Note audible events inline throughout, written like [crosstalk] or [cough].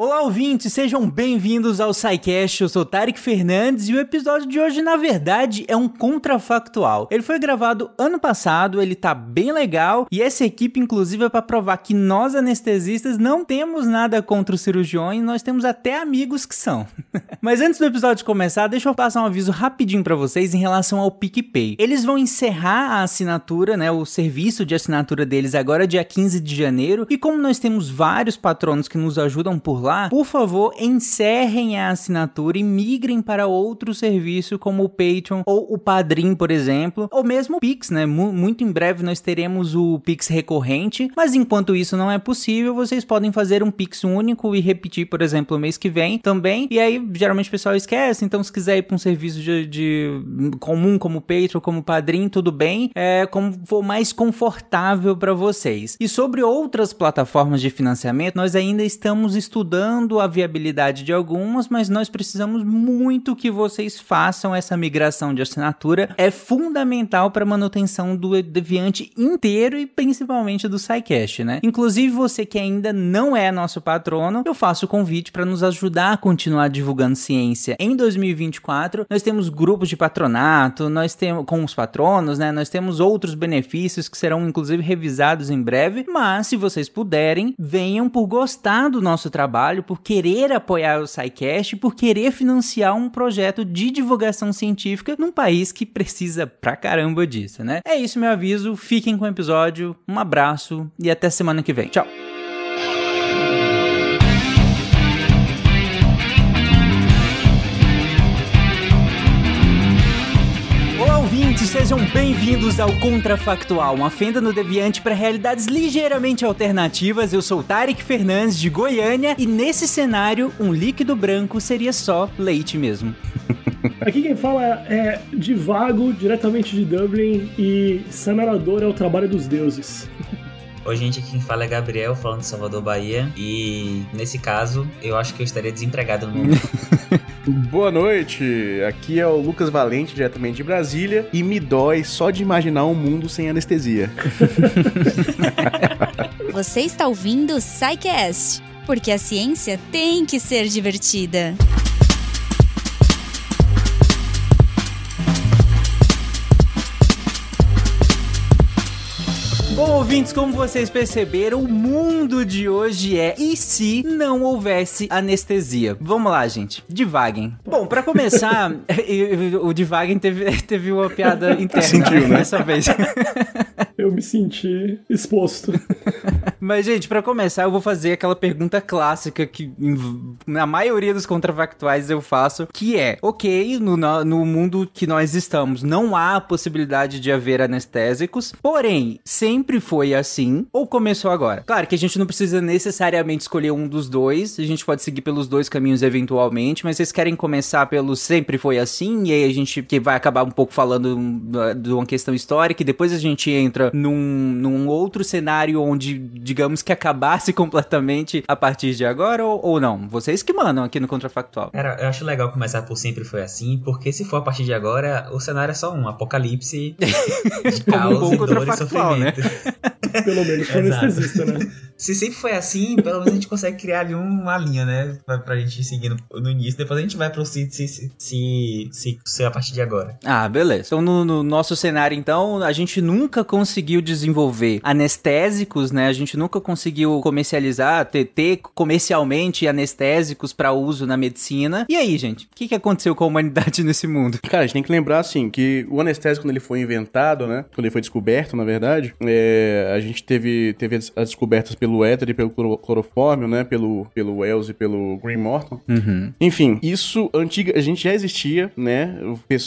Olá, ouvintes, sejam bem-vindos ao SciCast. Eu sou Tarek Fernandes e o episódio de hoje, na verdade, é um contrafactual. Ele foi gravado ano passado, ele tá bem legal e essa equipe, inclusive, é para provar que nós anestesistas não temos nada contra os cirurgiões, nós temos até amigos que são. [laughs] Mas antes do episódio começar, deixa eu passar um aviso rapidinho para vocês em relação ao PicPay. Eles vão encerrar a assinatura, né, o serviço de assinatura deles agora dia 15 de janeiro e como nós temos vários patronos que nos ajudam por lá, por favor, encerrem a assinatura e migrem para outro serviço como o Patreon ou o Padrim, por exemplo, ou mesmo o Pix, né? M muito em breve nós teremos o Pix recorrente, mas enquanto isso não é possível, vocês podem fazer um Pix único e repetir, por exemplo, o mês que vem também. E aí, geralmente o pessoal esquece, então se quiser ir para um serviço de, de, comum como o Patreon, como o Padrim, tudo bem, é como for mais confortável para vocês. E sobre outras plataformas de financiamento, nós ainda estamos estudando estudando a viabilidade de algumas, mas nós precisamos muito que vocês façam essa migração de assinatura. É fundamental para a manutenção do Deviante inteiro e principalmente do SciCast, né? Inclusive você que ainda não é nosso patrono, eu faço o convite para nos ajudar a continuar divulgando ciência. Em 2024, nós temos grupos de patronato, nós temos com os patronos, né? Nós temos outros benefícios que serão inclusive revisados em breve, mas se vocês puderem, venham por gostar do nosso trabalho trabalho, por querer apoiar o SciCast, por querer financiar um projeto de divulgação científica num país que precisa pra caramba disso, né? É isso, meu aviso. Fiquem com o episódio. Um abraço e até semana que vem. Tchau! Sejam bem-vindos ao Contrafactual, uma fenda no Deviante para realidades ligeiramente alternativas. Eu sou Tarek Fernandes de Goiânia e nesse cenário, um líquido branco seria só leite mesmo. [laughs] Aqui quem fala é de Vago, diretamente de Dublin, e Sanarador é o trabalho dos deuses. Oi, gente, aqui quem fala é Gabriel, falando de Salvador, Bahia. E nesse caso, eu acho que eu estaria desempregado no mundo. [laughs] Boa noite, aqui é o Lucas Valente, diretamente de Brasília. E me dói só de imaginar um mundo sem anestesia. [laughs] Você está ouvindo o Psycast, porque a ciência tem que ser divertida. Bom, ouvintes, como vocês perceberam, o mundo de hoje é e se não houvesse anestesia? Vamos lá, gente. Devaguem. Bom, para começar, [laughs] [laughs] o Devaguem teve, teve uma piada [laughs] interna Sentiu, né? dessa vez. Eu me senti exposto. Mas, gente, para começar, eu vou fazer aquela pergunta clássica que na maioria dos contrafactuais eu faço, que é, ok, no, no mundo que nós estamos, não há possibilidade de haver anestésicos, porém, sempre foi assim, ou começou agora? Claro que a gente não precisa necessariamente escolher um dos dois, a gente pode seguir pelos dois caminhos eventualmente, mas vocês querem começar pelo sempre foi assim, e aí a gente que vai acabar um pouco falando de uma questão histórica, e depois a gente entra num, num outro cenário onde digamos que acabasse [laughs] completamente a partir de agora ou, ou não? Vocês que mandam aqui no Contrafactual. Cara, eu acho legal começar por sempre foi assim, porque se for a partir de agora, o cenário é só um apocalipse de [laughs] caos um bom e dor e sofrimento. Né? Pelo menos para anestesista, né? Se sempre foi assim, pelo menos a gente consegue criar ali uma linha, né? Pra, pra gente seguir no, no início. Depois a gente vai pro se, se, se, se, se, se a partir de agora. Ah, beleza. Então, no, no, nosso cenário, então, a gente nunca conseguiu desenvolver anestésicos, né? A gente nunca conseguiu comercializar, ter, ter comercialmente anestésicos para uso na medicina. E aí, gente? O que, que aconteceu com a humanidade [laughs] nesse mundo? Cara, a gente tem que lembrar, assim, que o anestésico, quando ele foi inventado, né? Quando ele foi descoberto, na verdade, é, a gente teve, teve as descobertas pelo pelo éter e pelo clorofórmio, né? Pelo, pelo Wells e pelo Green Morton. Uhum. Enfim, isso antiga, a gente já existia, né?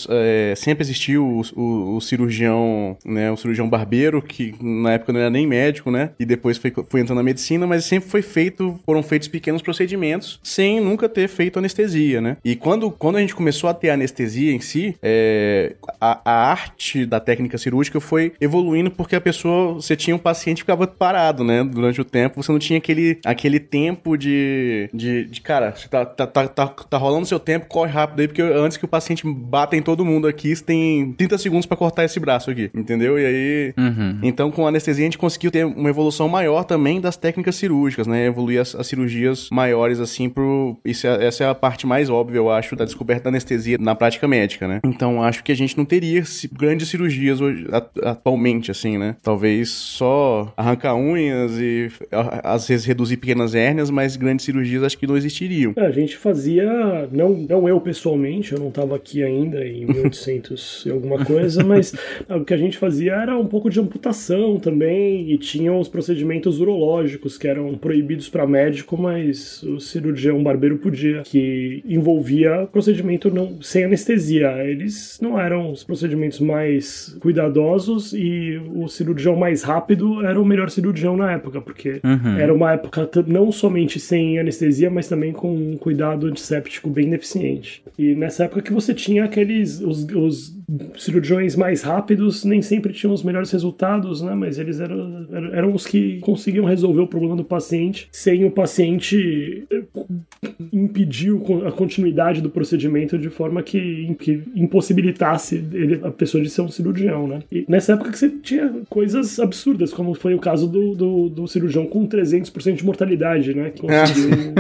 É, sempre existiu o, o, o, cirurgião, né? O cirurgião barbeiro, que na época não era nem médico, né? E depois foi, foi entrando na medicina, mas sempre foi feito, foram feitos pequenos procedimentos sem nunca ter feito anestesia, né? E quando, quando a gente começou a ter anestesia em si, é, a, a arte da técnica cirúrgica foi evoluindo porque a pessoa, você tinha um paciente que ficava parado, né? Durante o tempo, você não tinha aquele, aquele tempo de, de, de cara, você tá, tá, tá, tá, tá rolando seu tempo, corre rápido aí, porque antes que o paciente bata em todo mundo aqui, você tem 30 segundos para cortar esse braço aqui, entendeu? E aí, Uhum. então com a anestesia a gente conseguiu ter uma evolução maior também das técnicas cirúrgicas, né? Evoluir as, as cirurgias maiores assim pro... Isso é- essa é a parte mais óbvia, eu acho, da descoberta da anestesia na prática médica, né? Então acho que a gente não teria grandes cirurgias hoje, at- atualmente, assim, né? Talvez só arrancar unhas e às vezes reduzir pequenas hérnias, mas grandes cirurgias acho que não existiriam. É, a gente fazia, não, não eu pessoalmente, eu não estava aqui ainda em [laughs] 1800 e alguma coisa, mas [laughs] o que a gente fazia era um pouco de amputação também e tinham os procedimentos urológicos que eram proibidos para médico, mas o cirurgião barbeiro podia, que envolvia procedimento não sem anestesia. Eles não eram os procedimentos mais cuidadosos e o cirurgião mais rápido era o melhor cirurgião na época, porque Uhum. era uma época não somente sem anestesia, mas também com um cuidado antisséptico bem deficiente. E nessa época que você tinha aqueles. Os, os cirurgiões mais rápidos nem sempre tinham os melhores resultados, né? Mas eles eram, eram, os que conseguiam resolver o problema do paciente sem o paciente eh, impedir a continuidade do procedimento de forma que, que impossibilitasse ele, a pessoa de ser um cirurgião, né? E nessa época que você tinha coisas absurdas, como foi o caso do, do, do cirurgião com 300% de mortalidade, né? Que conseguiu,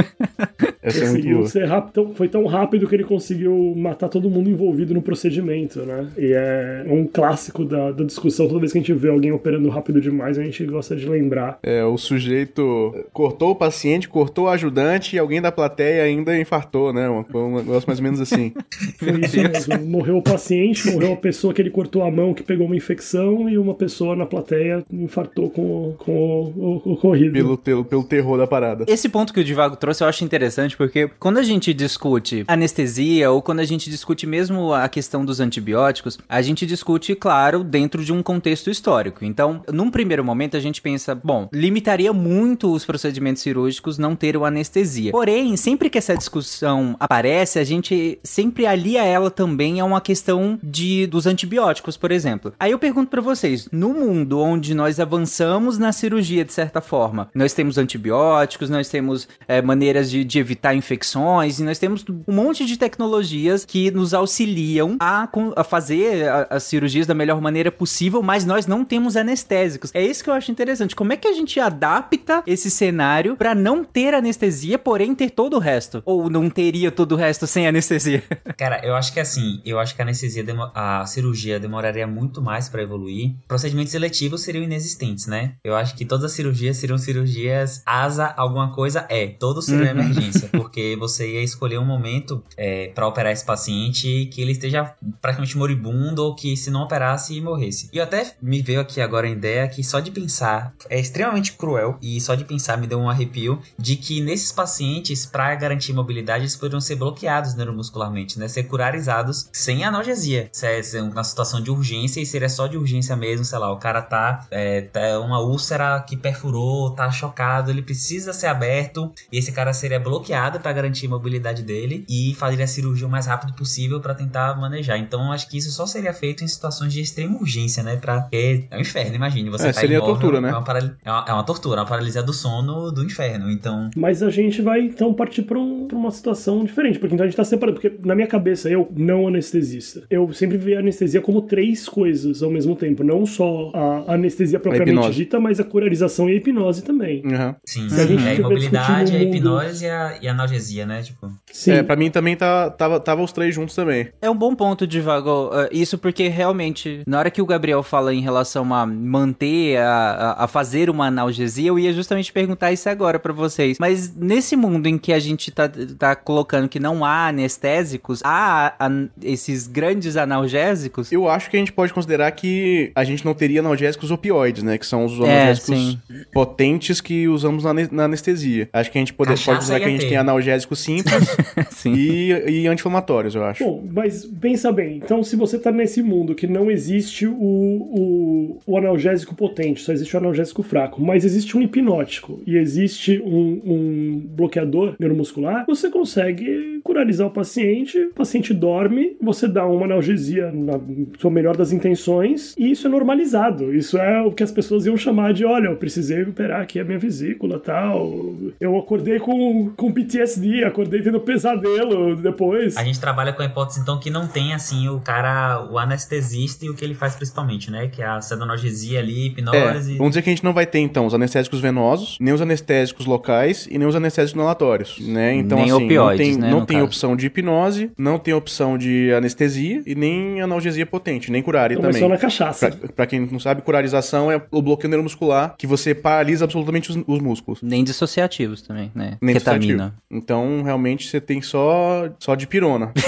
Essa é conseguiu boa. ser rápido, tão- foi tão rápido que ele conseguiu matar todo mundo envolvido no procedimento, né? E é um clássico da, da discussão, toda vez que a gente vê alguém operando rápido demais, a gente gosta de lembrar. É, o sujeito cortou o paciente, cortou o ajudante e alguém da plateia ainda infartou, né? Um, um negócio mais ou menos assim. [laughs] Foi isso mesmo. Morreu o paciente, morreu a pessoa que ele cortou a mão que pegou uma infecção e uma pessoa na plateia infartou com, o- com o, o ocorrido. pelo, pelo, pelo terror da parada. Esse ponto que o Divago trouxe eu acho interessante porque quando a gente discute anestesia ou quando a gente discute mesmo a questão dos antibióticos, a gente discute, claro, dentro de um contexto histórico. Então, num primeiro momento a gente pensa, bom, limitaria muito os procedimentos cirúrgicos não ter o anestesia. Porém, sempre que essa discussão aparece, a gente sempre alia ela também a uma questão de dos antibióticos, por exemplo. Aí eu pergunto pra vocês, no mundo onde nós avançamos na cirurgia de certa forma, nós temos antibióticos, nós temos é, maneiras de, de evitar infecções e nós temos um monte de tecnologias que nos auxiliam a, a fazer as cirurgias da melhor maneira possível, mas nós não temos anestésicos. É isso que eu acho interessante. Como é que a gente adapta esse cenário pra não ter anestesia, porém ter todo o resto? Ou não teria todo o resto sem anestesia? [laughs] Cara, eu acho que assim, eu acho que a anestesia, a cirurgia demoraria muito mais pra evoluir. Procedimentos eletivos seriam inexistentes, né? Eu acho que todas as cirurgias seriam cirurgias asa alguma coisa é. Todos seriam Uhum. emergência, porque você ia escolher um momento é, para operar esse paciente que ele esteja praticamente moribundo ou que se não operasse morresse. E até me veio aqui agora a ideia que só de pensar é extremamente cruel e só de pensar me deu um arrepio de que nesses pacientes, para garantir mobilidade, eles poderiam ser bloqueados neuromuscularmente, né? Ser curarizados sem analgesia. Se é se é situação de urgência e seria só de urgência mesmo, sei lá, o cara tá, é, tá uma úlcera que perfurou, tá chocado, ele precisa ser aberto e esse cara seria bloqueado para garantir a mobilidade dele e fazer a cirurgia o mais rápido possível para tentar manejar. Então, acho que isso só seria feito em situações de extrema urgência, né? Pra, porque é um inferno, imagine. Você É, tá seria imóvel, tortura, né? É uma, parali- é uma- é uma tortura, uma paralisia do sono do inferno. Então, Mas a gente vai então partir para um, pra uma situação diferente, porque então a gente tá separando. Porque na minha cabeça, eu, não anestesista, eu sempre vi a anestesia como três coisas ao mesmo tempo. Não só a anestesia propriamente hipnose. dita, mas a curarização e a hipnose também. Uhum. sim, Se a gente é a imobilidade, a hipnose e a, e a analgesia, né? Tipo, Sim. É, pra mim também tá, tava, tava os três juntos também. É um bom ponto, Divago. Uh, isso porque realmente, na hora que o Gabriel fala em relação a manter, a, a- a fazer uma analgesia, eu ia justamente perguntar isso agora pra vocês. Mas nesse mundo em que a gente tá, tá colocando que não há anestésicos, há an- esses grandes analgésicos? Eu acho que a gente pode considerar que a gente não teria analgésicos opioides, né? Que são os É, analgésicos sim. potentes que usamos na, na anestesia. Acho que a gente pode, pode considerar que a gente tem analgésicos simples [laughs] Sim. e, e anti-inflamatórios, eu acho. Bom, mas pensa bem, então se você tá nesse mundo que não existe o, o, o analgésico potente, só existe o analgésico fraco, mas existe um hipnótico e existe um, um bloqueador neuromuscular, você consegue curalizar o paciente, o paciente dorme, você dá uma analgesia na sua melhor das intenções e isso é normalizado. Isso é o que as pessoas iam chamar de, olha, eu precisei operar aqui a minha vesícula, tal. Eu acordei com, com PTSD, acordei tendo pesadelo depois. A gente trabalha com a hipótese então que não tem assim o cara, o anestesista e o que ele faz principalmente, né, que é a sedonalgesia ali, hipnose. É, vamos dizer que a gente não vai ter então os anestésicos venosos, nem os anestésicos locais e nem os anestésicos inalatórios, né? Então Nem assim, opioides, não tem, né, não tem caso. opção de hipnose, não tem opção de anestesia e nem analgesia potente, nem curare Então, mas também. só na cachaça. Pra, pra quem não sabe, curarização é o bloqueio neuromuscular que você paralisa absolutamente os, os músculos. Nem dissociativos também, né? Nem Ketamina. Então, realmente, você tem só, só de pirona. [laughs]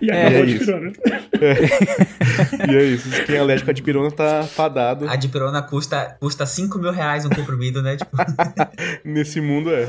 E É, acabou é de isso. pirona. [laughs] e é isso. Quem é alérgico a dipirona tá fadado. A dipirona custa, custa 5 mil reais um comprimido, né? Tipo, [laughs] Nesse mundo é.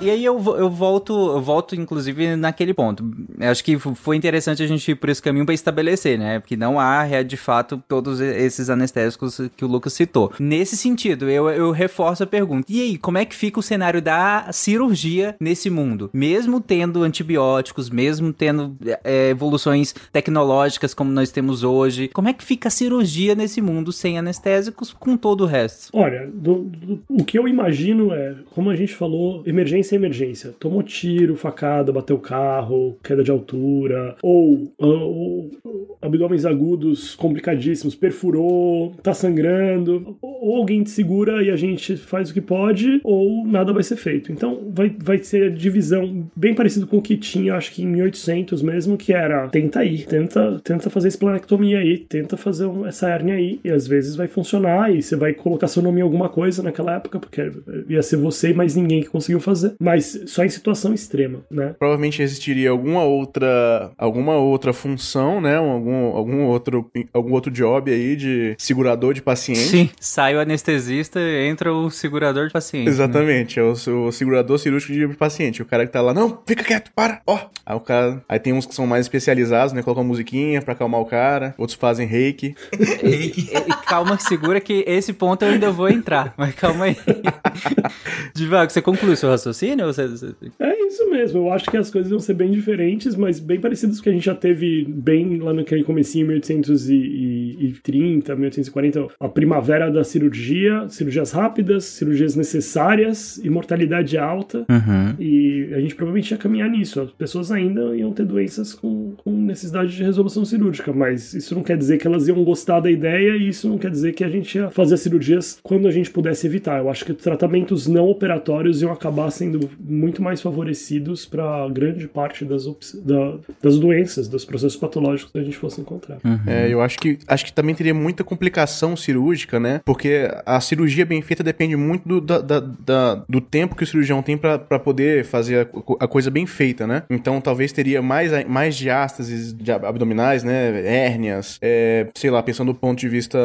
E aí eu, eu volto, eu volto, inclusive, naquele ponto. Eu acho que foi interessante a gente ir por esse caminho para estabelecer, né? Porque não há, é, de fato, todos esses anestésicos que o Lucas citou. Nesse sentido, eu, eu reforço a pergunta. E aí, como é que fica o cenário da cirurgia nesse mundo? Mesmo tendo antibióticos, mesmo tendo é, evoluções tecnológicas como nós temos hoje, como é que fica a cirurgia nesse mundo sem anestésicos com todo o resto? Olha, do- do- o que eu imagino é, como a gente falou, emergência emergência. Tomou tiro, facada, bateu carro, queda de altura, ou, ou abdômenes agudos complicadíssimos, perfurou, tá sangrando, ou alguém te segura e a gente faz o que pode, ou nada vai ser feito. Então vai, vai ser a divisão bem parecido com o que tinha, acho que em 1800 mesmo, que era tenta aí, tenta, tenta fazer esplanectomia aí, tenta fazer um- essa hérnia aí, e às vezes vai funcionar e você vai colocar seu nome em alguma coisa naquela época, porque ia ser você e mais ninguém que conseguiu fazer, mas só em situação extrema, né? Provavelmente existiria alguma outra alguma outra função, né? Algum, algum, outro, algum outro job aí de segurador de paciente. Sim, sai o anestesista, entra o segurador de paciente. né? Exatamente, é o, o segurador cirúrgico de paciente. O cara que tá lá, não, fica quieto, para, ó. Aí o cara. Aí tem uns que são mais especializados, né? Colocam uma musiquinha pra acalmar o cara, outros fazem reiki. [laughs] E, e calma, segura que esse ponto eu ainda vou entrar. Mas calma aí. [laughs] Divago, você conclui seu raciocínio? Ou você- você- É isso mesmo, eu acho que as coisas vão ser bem diferentes, mas bem parecidas com o que a gente já teve bem lá naquele comecinho, 1830, 1840, a primavera da cirurgia, cirurgias rápidas, cirurgias necessárias e mortalidade alta. Uhum. E a gente provavelmente ia caminhar nisso. As pessoas ainda iam ter doenças com, com necessidade de resolução cirúrgica, mas isso não quer dizer que elas iam gostar da ideia e isso não quer dizer que a gente ia fazer as cirurgias quando a gente pudesse evitar. Eu acho que tratamentos não operatórios iam acabar sendo muito mais favorecidos para grande parte das, da- das doenças, dos processos patológicos que a gente fosse encontrar. É, eu acho que acho que também teria muita complicação cirúrgica, né? Porque a cirurgia bem feita depende muito do, da- da- da- do tempo que o cirurgião tem pra poder fazer a, a coisa bem feita, né? Então talvez teria mais, mais diástases de ab- abdominais, né? Hérnias, é, sei lá, pensando do ponto de vista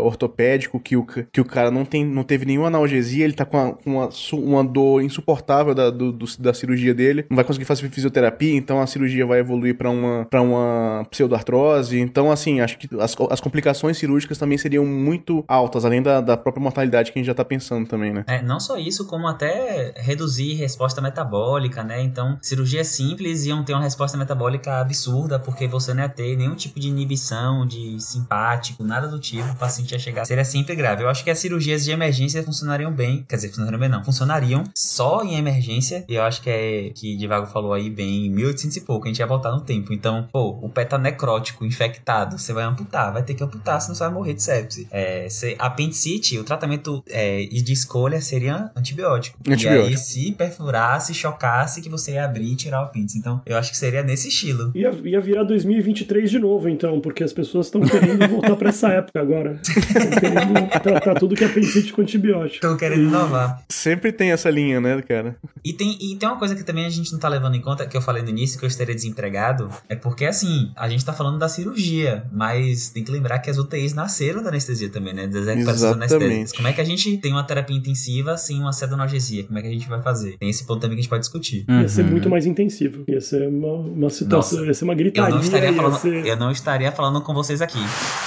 ortopédico, que o, que o cara não, tem, não teve nenhuma analgesia, ele tá com, uma, su- uma dor insuportável da, do- do- da cirurgia dele, não vai conseguir fazer fisioterapia, então a cirurgia vai evoluir pra uma, pra uma pseudoartrose. Então, assim, acho que as, as complicações cirúrgicas também seriam muito altas, além da, da própria mortalidade que a gente já tá pensando também, né? É, não só isso, como até reduzir resposta metabólica, né? Então, cirurgias simples iam ter uma resposta metabólica absurda, porque você não ia ter nenhum tipo de inibição, de simpático, nada do tipo, o paciente ia chegar. Seria sempre grave. Eu acho que as cirurgias de emergência funcionariam bem, quer dizer, funcionariam bem não, funcionariam só em emergência, e eu acho que é que Divago falou aí bem, em 1800 e pouco, a gente ia voltar no tempo. Então, pô, o pé tá necrótico, infectado, você vai amputar, vai ter que amputar, senão você vai morrer de sepse. É, se, apendicite, o tratamento é, de escolha seria antibiótico. E Antibiótico. aí, se perfurasse, chocasse, que você ia abrir e tirar o apêndice. Então, eu acho que seria nesse estilo. Ia, ia virar 2023 de novo, então, porque as pessoas estão querendo voltar para essa época agora. [laughs] Estão querendo tratar tudo que é apendicite com antibiótico. Tô querendo inovar. Sempre tem essa linha, né, cara? E tem, e tem uma coisa que também a gente não tá levando em conta, que eu falei no início que eu estaria desempregado, é porque, assim, a gente tá falando da cirurgia, mas tem que lembrar que as UTIs nasceram da anestesia também, né? Das anestésicas. Como é que a gente tem uma terapia intensiva sem uma sedonalgesia? Como é que a gente vai fazer? Tem esse ponto também que a gente pode discutir. Ia ser muito mais intensivo. Ia ser uma, uma situação, Nossa. ia ser uma Eu gritaria. não, estaria ia falando, ser- eu não estaria falando com vocês aqui.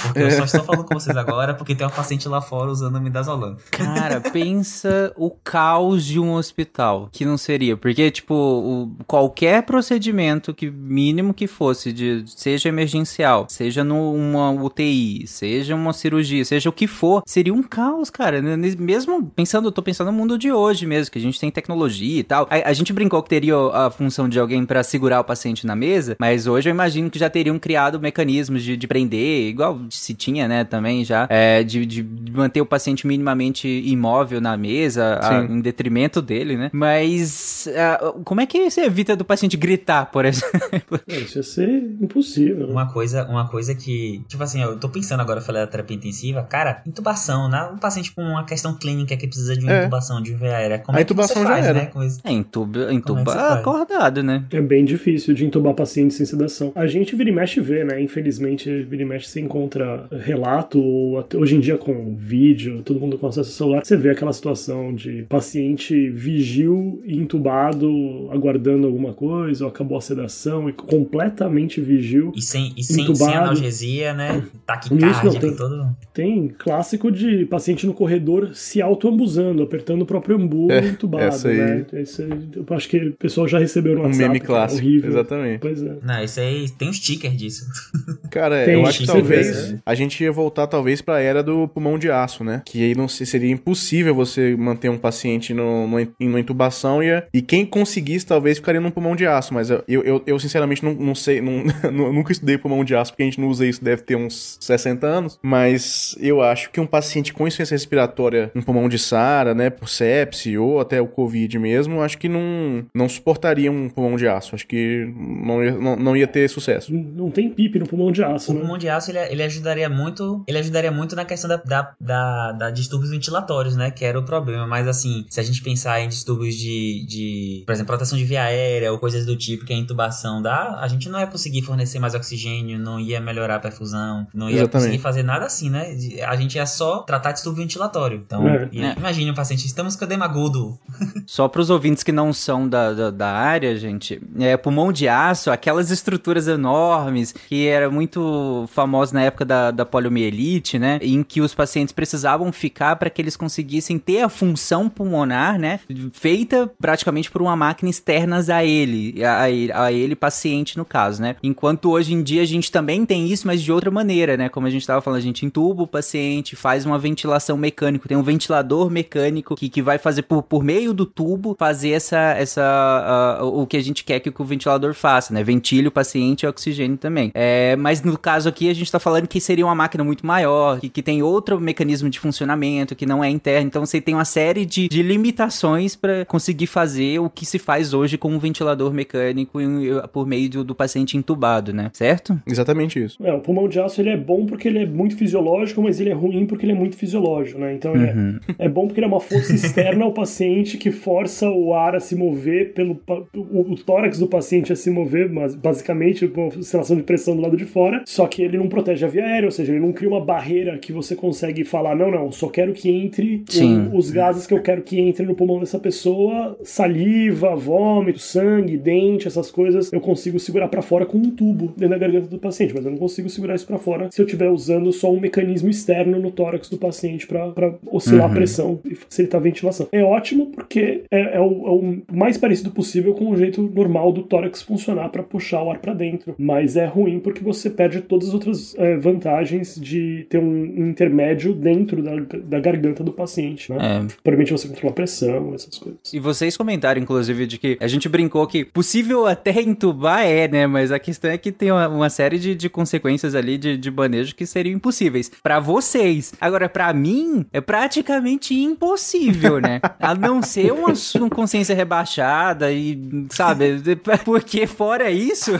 Porque eu só estou falando com vocês agora porque tem uma paciente lá fora usando midazolam. Cara, pensa o caos de um hospital, que não seria, porque, tipo, o- qualquer procedimento que mínimo que fosse, de, seja emergencial, seja numa UTI, seja uma cirurgia, seja o que for, seria um caos, cara. Mesmo pensando, eu tô pensando no mundo de hoje mesmo, que a gente tem tecnologia e tal. A, a gente brincou que teria a função de alguém pra segurar o paciente na mesa, mas hoje eu imagino que já teriam criado mecanismos de, de prender, igual se tinha, né, também já, é, de, de manter o paciente minimamente imóvel na mesa, a- em detrimento dele, né? Mas ah, como é que você evita do paciente gritar, por exemplo? [laughs] É, Isso ia ser impossível. né? Uma coisa, uma coisa que, tipo assim, eu tô pensando agora, eu falei da terapia intensiva, cara, intubação, né? Um paciente com uma questão clínica que precisa de uma É. intubação de via aérea, como A é que você intubação já faz, era. né? Com isso? É, entuba, Como é acordado, né? É bem difícil de entubar paciente sem sedação. A gente vira e mexe vê, né? Infelizmente, vira e mexe você encontra relato, ou até hoje em dia com vídeo, todo mundo com acesso ao celular, você vê aquela situação de paciente vigil e entubado, aguardando alguma coisa, ou acabou a sedação, e completamente vigil. E sem, e sem, Entubado. sem analgesia, né? [laughs] Taquicardia, não tem todo. Tem clássico de paciente no corredor se auto-ambuzando, apertando o próprio ambu É, entubado, essa aí. né? Esse, eu acho que o pessoal já recebeu no Um WhatsApp. meme que é clássico. horrível. Exatamente. Pois é. Não, isso aí tem um sticker disso. [laughs] Cara, Tem, eu acho que talvez né? a gente ia voltar talvez pra era do pulmão de aço, né? Que aí não sei, seria impossível você manter um paciente no, no, em numa e, e quem conseguisse talvez ficaria num pulmão de aço, mas eu, eu, eu sinceramente não, não sei, não, [laughs] nu- nunca estudei pulmão de aço porque a gente não usa isso, deve ter uns 60 anos, mas eu acho que um paciente com insuficiência respiratória, um pulmão de SARA, né, por sepse ou até o COVID mesmo, acho que não, não suportaria um pulmão de aço, acho que não ia, não, não ia ter sucesso. Não tem pipe no pulmão de aço, O né? pulmão de aço ele, ele ajudaria muito. Ele ajudaria muito na questão da, da, da, da distúrbios ventilatórios, né? Que era o problema. Mas assim, se a gente pensar em distúrbios de, de, por exemplo, proteção de via aérea ou coisas do tipo que a intubação dá, a gente não ia conseguir fornecer mais oxigênio, não ia melhorar a perfusão, não ia Exatamente. conseguir fazer nada assim, né? A gente ia só tratar distúrbio ventilatório. Então, É. imagine um paciente, estamos com edema agudo. [laughs] Só para os ouvintes que não são da, da, da área, gente, é, pulmão de aço, aquelas estruturas enormes que era muito famoso na época da, da poliomielite, né? Em que os pacientes precisavam ficar para que eles conseguissem ter a função pulmonar, né? Feita praticamente por uma máquina externa a ele, a, ele- a ele, paciente no caso, né? Enquanto hoje em dia a gente também tem isso, mas de outra maneira, né? Como a gente estava falando, a gente entuba o paciente, faz uma ventilação mecânica, tem um ventilador mecânico que, que vai fazer por, por meio do tubo fazer essa, essa ah, o que a gente quer que o ventilador faça, né? Ventile o paciente e oxigênio também. É, mas no caso aqui a gente tá falando que seria uma máquina muito maior, que, que tem outro mecanismo de funcionamento que não é interno, então você tem uma série de, de limitações para conseguir fazer o que se faz hoje com um ventilador mecânico em- por meio do, do paciente entubado, né? Certo? Exatamente isso. É, o pulmão de aço ele é bom porque ele é muito fisiológico, mas ele é ruim porque ele é muito fisiológico, né? Então ele é, [laughs] é bom porque ele é uma força externa ao paciente que força o ar a se mover pelo o, o tórax do paciente a se mover, mas basicamente com oscilação de pressão do lado de fora. Só que ele não protege a via aérea, ou seja, ele não cria uma barreira que você consegue falar não, não, só quero que entre o- os gases que eu quero que entre no pulmão dessa pessoa, saliva, vômito, sangue, dente, essas coisas, eu consigo segurar pra fora com um tubo dentro da garganta do paciente, mas eu não consigo segurar isso pra fora se eu estiver usando só um mecanismo externo no tórax do paciente pra oscilar a pressão e facilitar a ventilação. É ótimo porque é, é o, é o mais parecido possível com o jeito normal do tórax funcionar pra puxar o ar pra dentro, mas é ruim porque você perde todas as outras é, vantagens de ter um intermédio dentro da, da garganta do paciente, né? É, Permite você controlar a pressão, essas coisas. E vocês comentaram, inclusive, de que a gente brincou que possível até entubar é, né? Mas a questão é que tem uma, uma série de, de consequências ali de, de manejo que seriam impossíveis. Pra vocês. Agora, pra mim, é praticamente impossível, né? [laughs] A não ser uma, uma consciência rebaixada e, sabe? [laughs] Porque fora isso,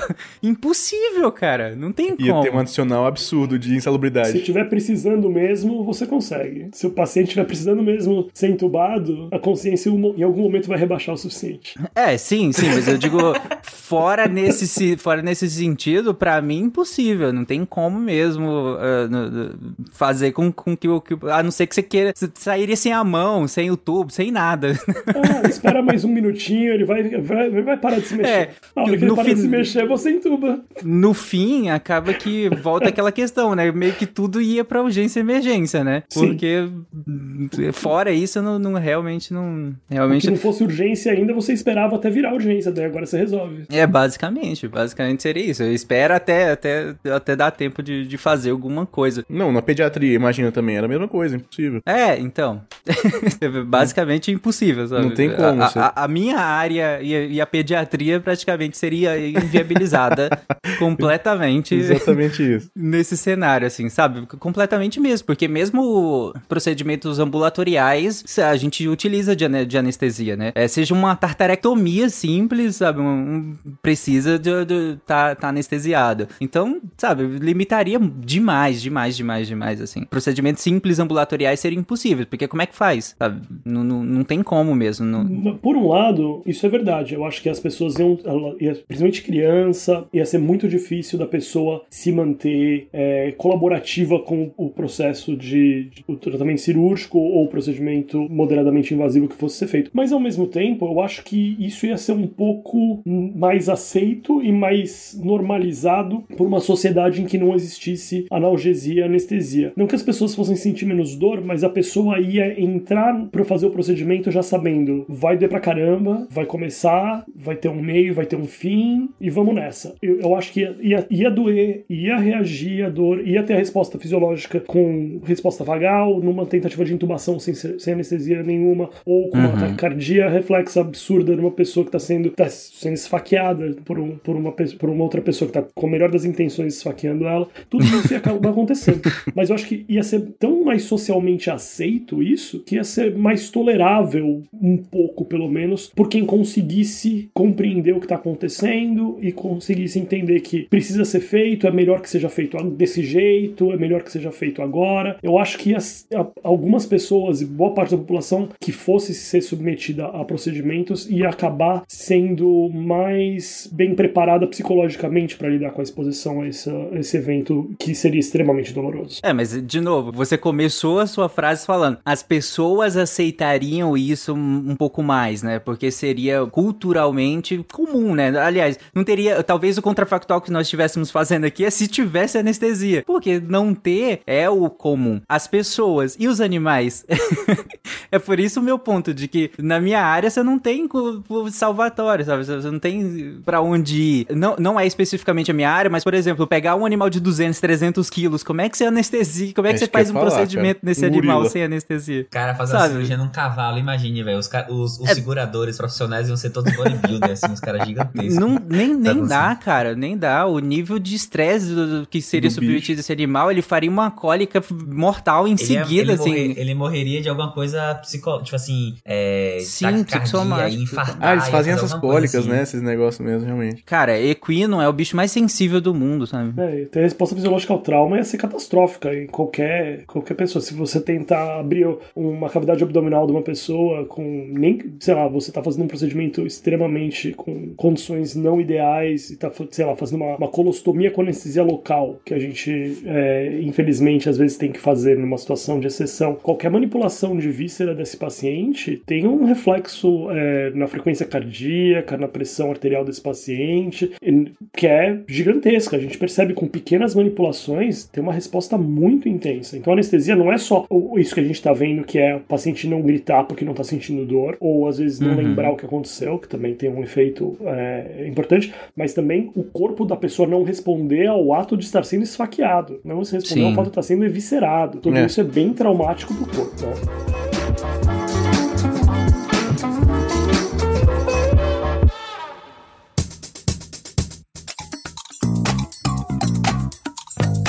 impossível, cara. Não tem Ia como. ter um adicional absurdo de insalubridade. Se estiver precisando mesmo, você consegue. Se o paciente estiver precisando mesmo ser entubado, a consciência em algum momento vai rebaixar o suficiente. [laughs] É, sim, sim, mas eu digo, fora nesse, fora nesse sentido, para mim, impossível. Não tem como mesmo uh, fazer com, com que o. A não ser que você queira. Sairia sem a mão, sem o tubo, sem nada. Ah, espera mais um minutinho, ele vai, vai, vai parar de se mexer. É, a hora que ele parar fim, de se mexer, você entuba. No fim, acaba que volta aquela questão, né? Meio que tudo ia pra urgência e emergência, né? Sim. Porque fora isso, não, não realmente não. Realmente... Se não fosse urgência ainda, você esperava até virar urgência, daí agora você resolve. É, basicamente. Basicamente seria isso. Eu espero até, até, até dar tempo de, de fazer alguma coisa. Não, na pediatria, imagina também, era a mesma coisa, impossível. É, então. [laughs] basicamente impossível, sabe? Não tem como. A, a, a minha área e a, e a, pediatria praticamente seria inviabilizada [laughs] completamente. Exatamente isso. Nesse cenário, assim, sabe? Completamente mesmo. Porque mesmo procedimentos ambulatoriais, a gente utiliza de, de anestesia, né? É, seja uma tartarectomia simples, sabe? Um, um, precisa de estar tá, tá anestesiado. Então, sabe, limitaria demais, demais, demais, demais, assim. Procedimentos simples ambulatoriais seriam impossíveis, porque como é que faz? Não, não tem como mesmo. Não... Por um lado, isso é verdade. Eu acho que as pessoas iam, principalmente criança, ia ser muito difícil da pessoa se manter é, colaborativa com o processo de, de o tratamento cirúrgico ou o procedimento moderadamente invasivo que fosse ser feito. Mas ao mesmo tempo, eu acho que isso ia ser um pouco mais aceito e mais normalizado por uma sociedade em que não existisse analgesia e anestesia. Não que as pessoas fossem sentir menos dor, mas a pessoa ia entrar para fazer o procedimento já sabendo, vai doer pra caramba, vai começar, vai ter um meio, vai ter um fim e vamos nessa. Eu, eu acho que ia, ia, ia doer, ia reagir à dor, ia ter a resposta fisiológica com resposta vagal, numa tentativa de intubação sem, sem anestesia nenhuma, ou com uhum. Taquicardia reflexa absurda numa pessoa que está sendo, tá sendo esfaqueada por, um, por, uma, por uma outra pessoa que está com a melhor das intenções esfaqueando ela. Tudo isso ia acabar [laughs] acontecendo. Mas eu acho que ia ser tão mais socialmente aceito isso que ia ser mais tolerável, um pouco pelo menos, por quem conseguisse compreender o que está acontecendo e conseguisse entender que precisa ser feito, é melhor que seja feito desse jeito, é melhor que seja feito agora. Eu acho que as, algumas pessoas, e boa parte da população que fosse ser submetida a procedimentos ia acabar sendo mais bem preparada psicologicamente para lidar com a exposição a esse, a esse evento que seria extremamente doloroso. É, mas de novo, você começou a sua frase falando as pessoas aceitariam isso um pouco mais, né? Porque seria culturalmente comum, né? Aliás, não teria. Talvez o contrafactual que nós estivéssemos fazendo aqui é se tivesse anestesia. Porque não ter é o comum. As pessoas e os animais. [laughs] é por isso o meu ponto de que na minha área você não tem salvatório, sabe? Você não tem para onde ir. Não, não é especificamente a minha área, mas, por exemplo, pegar um animal de 200, 300 quilos, como é que você anestesia? Como é que é você faz um falar, procedimento cara. nesse um animal sem anestesia? Cara, fazer sabe? uma cirurgia num cavalo, imagine, velho. Os, os, os é... seguradores profissionais iam ser todos bodybuilders, assim, os caras gigantescos. Não, nem nem dá, cara, nem dá. O nível de estresse que seria submetido esse animal, ele faria uma cólica mortal em ele seguida, é, ele assim. Morrer, ele morreria de alguma coisa psico... tipo assim, é, Sim, psicossomática. Ah, eles fazem essas cólicas, assim. né? Esses negócios mesmo, realmente. Cara, equino é o bicho mais sensível do mundo, sabe? É, ter resposta fisiológica ao trauma ia ser catastrófica em qualquer, qualquer pessoa. Se você tentar abrir uma cavidade abdominal de uma pessoa com nem, sei lá, você tá fazendo um procedimento extremamente com condições não ideais e tá, sei lá, fazendo uma, uma colostomia com anestesia local, que a gente, é, infelizmente, às vezes tem que fazer numa situação de exceção. Qualquer manipulação de víscera desse paciente tem um reflexo é, na frequência cardíaca, na pressão arterial desse paciente, que é gigantesca. A gente percebe com pequenas manipulações tem uma resposta muito intensa. Então a anestesia não é só isso que a gente está vendo, que é o paciente não gritar porque não está sentindo dor, ou às vezes não uhum. lembrar o que aconteceu, que também tem um efeito é, importante, mas também o corpo da pessoa não responder ao ato de estar sendo esfaqueado, não se responder Sim. ao fato de estar sendo eviscerado. Tudo é. isso é bem traumático para o corpo. Né?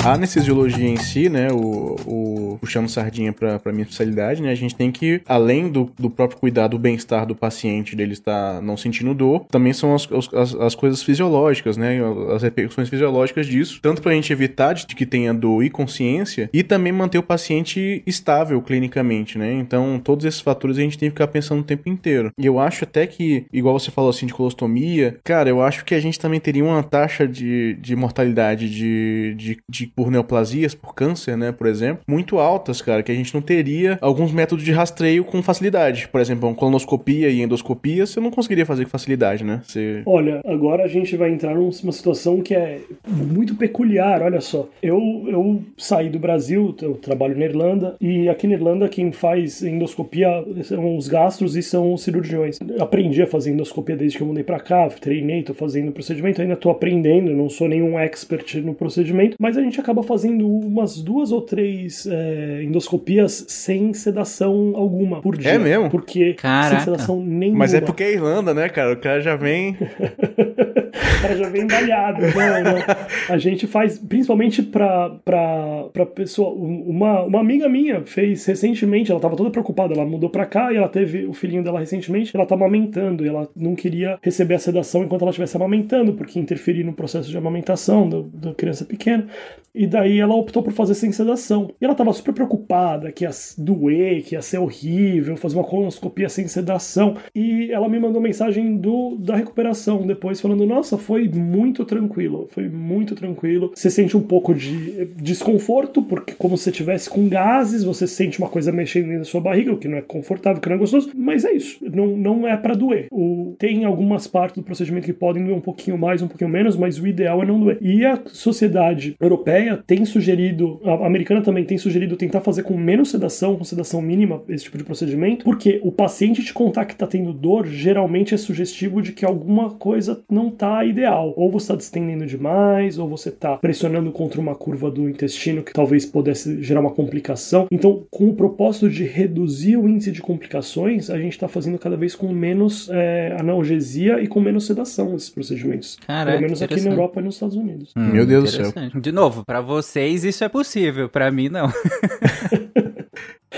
A anestesiologia em si, né, o, o puxando sardinha para minha especialidade, né, a gente tem que, além do, do próprio cuidado do bem-estar do paciente, dele estar não sentindo dor, também são as, as, as coisas fisiológicas, né, as repercussões fisiológicas disso, tanto para a gente evitar de que tenha dor e consciência, e também manter o paciente estável clinicamente, né, então todos esses fatores a gente tem que ficar pensando o tempo inteiro. E eu acho até que, igual você falou assim de colostomia, cara, eu acho que a gente também teria uma taxa de, de mortalidade de, de, de por neoplasias, por câncer, né, por exemplo, muito altas, cara, que a gente não teria alguns métodos de rastreio com facilidade. Por exemplo, uma colonoscopia e endoscopia, você não conseguiria fazer com facilidade, né? Você... Olha, agora a gente vai entrar numa situação que é muito peculiar, olha só. Eu, eu saí do Brasil, eu trabalho na Irlanda, e aqui na Irlanda quem faz endoscopia são os gastros e são os cirurgiões. Aprendi a fazer endoscopia desde que eu mudei para cá, treinei, tô fazendo o procedimento, ainda tô aprendendo, não sou nenhum expert no procedimento, mas a gente acaba fazendo umas duas ou três é, endoscopias sem sedação alguma por dia. É mesmo? Porque Caraca. sem sedação nenhuma. Mas é porque é Irlanda, né, cara? O cara já vem. [laughs] o cara já vem embalhado. Não, não. A gente faz, principalmente pra, pra, pra pessoa. Uma, uma amiga minha fez recentemente, ela tava toda preocupada, ela mudou pra cá e ela teve o filhinho dela recentemente, ela tá amamentando e ela não queria receber a sedação enquanto ela estivesse amamentando, porque interferia no processo de amamentação da, da criança pequena. E daí ela optou por fazer sem sedação. E ela tava super preocupada que ia doer, que ia ser horrível, fazer uma colonoscopia sem sedação. E ela me mandou mensagem do, da recuperação depois, falando: Nossa, foi muito tranquilo, foi muito tranquilo. Você sente um pouco de desconforto, porque como se você tivesse com gases, você sente uma coisa mexendo na sua barriga, o que não é confortável, que não é gostoso, mas é isso, não, não é para doer. O, tem algumas partes do procedimento que podem doer um pouquinho mais, um pouquinho menos, mas o ideal é não doer. E a sociedade europeia tem sugerido, a americana também tem sugerido tentar fazer com menos sedação, com sedação mínima, esse tipo de procedimento, porque o paciente te contar que tá tendo dor geralmente é sugestivo de que alguma coisa não tá ideal. Ou você tá distendendo demais, ou você tá pressionando contra uma curva do intestino que talvez pudesse gerar uma complicação. Então, com o propósito de reduzir o índice de complicações, a gente tá fazendo cada vez com menos é, analgesia e com menos sedação esses procedimentos. Caraca, Pelo menos aqui na Europa e nos Estados Unidos. Hum, Meu Deus do céu. De novo, pra vocês isso é possível, pra mim não. [laughs]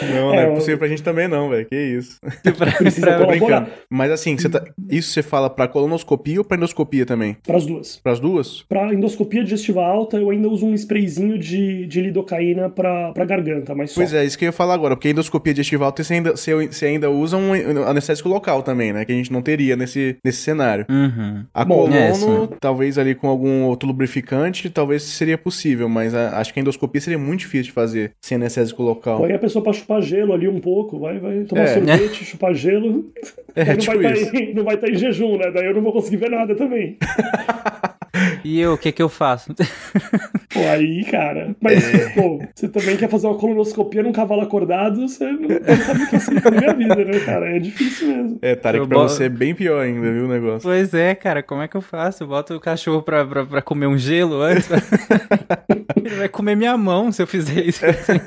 Não, não É, é, eu- possível pra gente também, não, velho. Que isso. [laughs] Pra- [laughs] Precisa pra- brincando. Mas assim, você tá- isso você fala pra colonoscopia ou pra endoscopia também? Para as duas. Pras duas? Para endoscopia digestiva alta, eu ainda uso um sprayzinho de, de lidocaína para garganta, mas só. Pois é, isso que eu ia falar agora, porque a endoscopia digestiva alta você ainda, você, você ainda usa um anestésico local também, né? Que a gente não teria nesse, nesse cenário. Uhum. A Bom, colono, é, talvez ali com algum outro lubrificante, talvez seria possível, mas a- acho que a endoscopia seria muito difícil de fazer sem anestésico local. Põe a pessoa pra chupar gelo ali um pouco, vai, vai tomar É. sorvete, chupar gelo. É, [laughs] não, tipo vai tá em, não vai estar em jejum, né? Daí eu não vou conseguir ver nada também. [laughs] E eu, o que que eu faço? [laughs] Pô, aí, cara. Mas, É. pô, você também quer fazer uma colonoscopia num cavalo acordado, você não, sabe o que é minha vida, né, cara? É difícil mesmo. É, Tarek, Eu pra bo- você é bem pior ainda, viu, o negócio. Pois é, cara, como é que eu faço? Eu boto o cachorro pra, pra, pra comer um gelo antes? Ele [laughs] vai comer minha mão se eu fizer isso.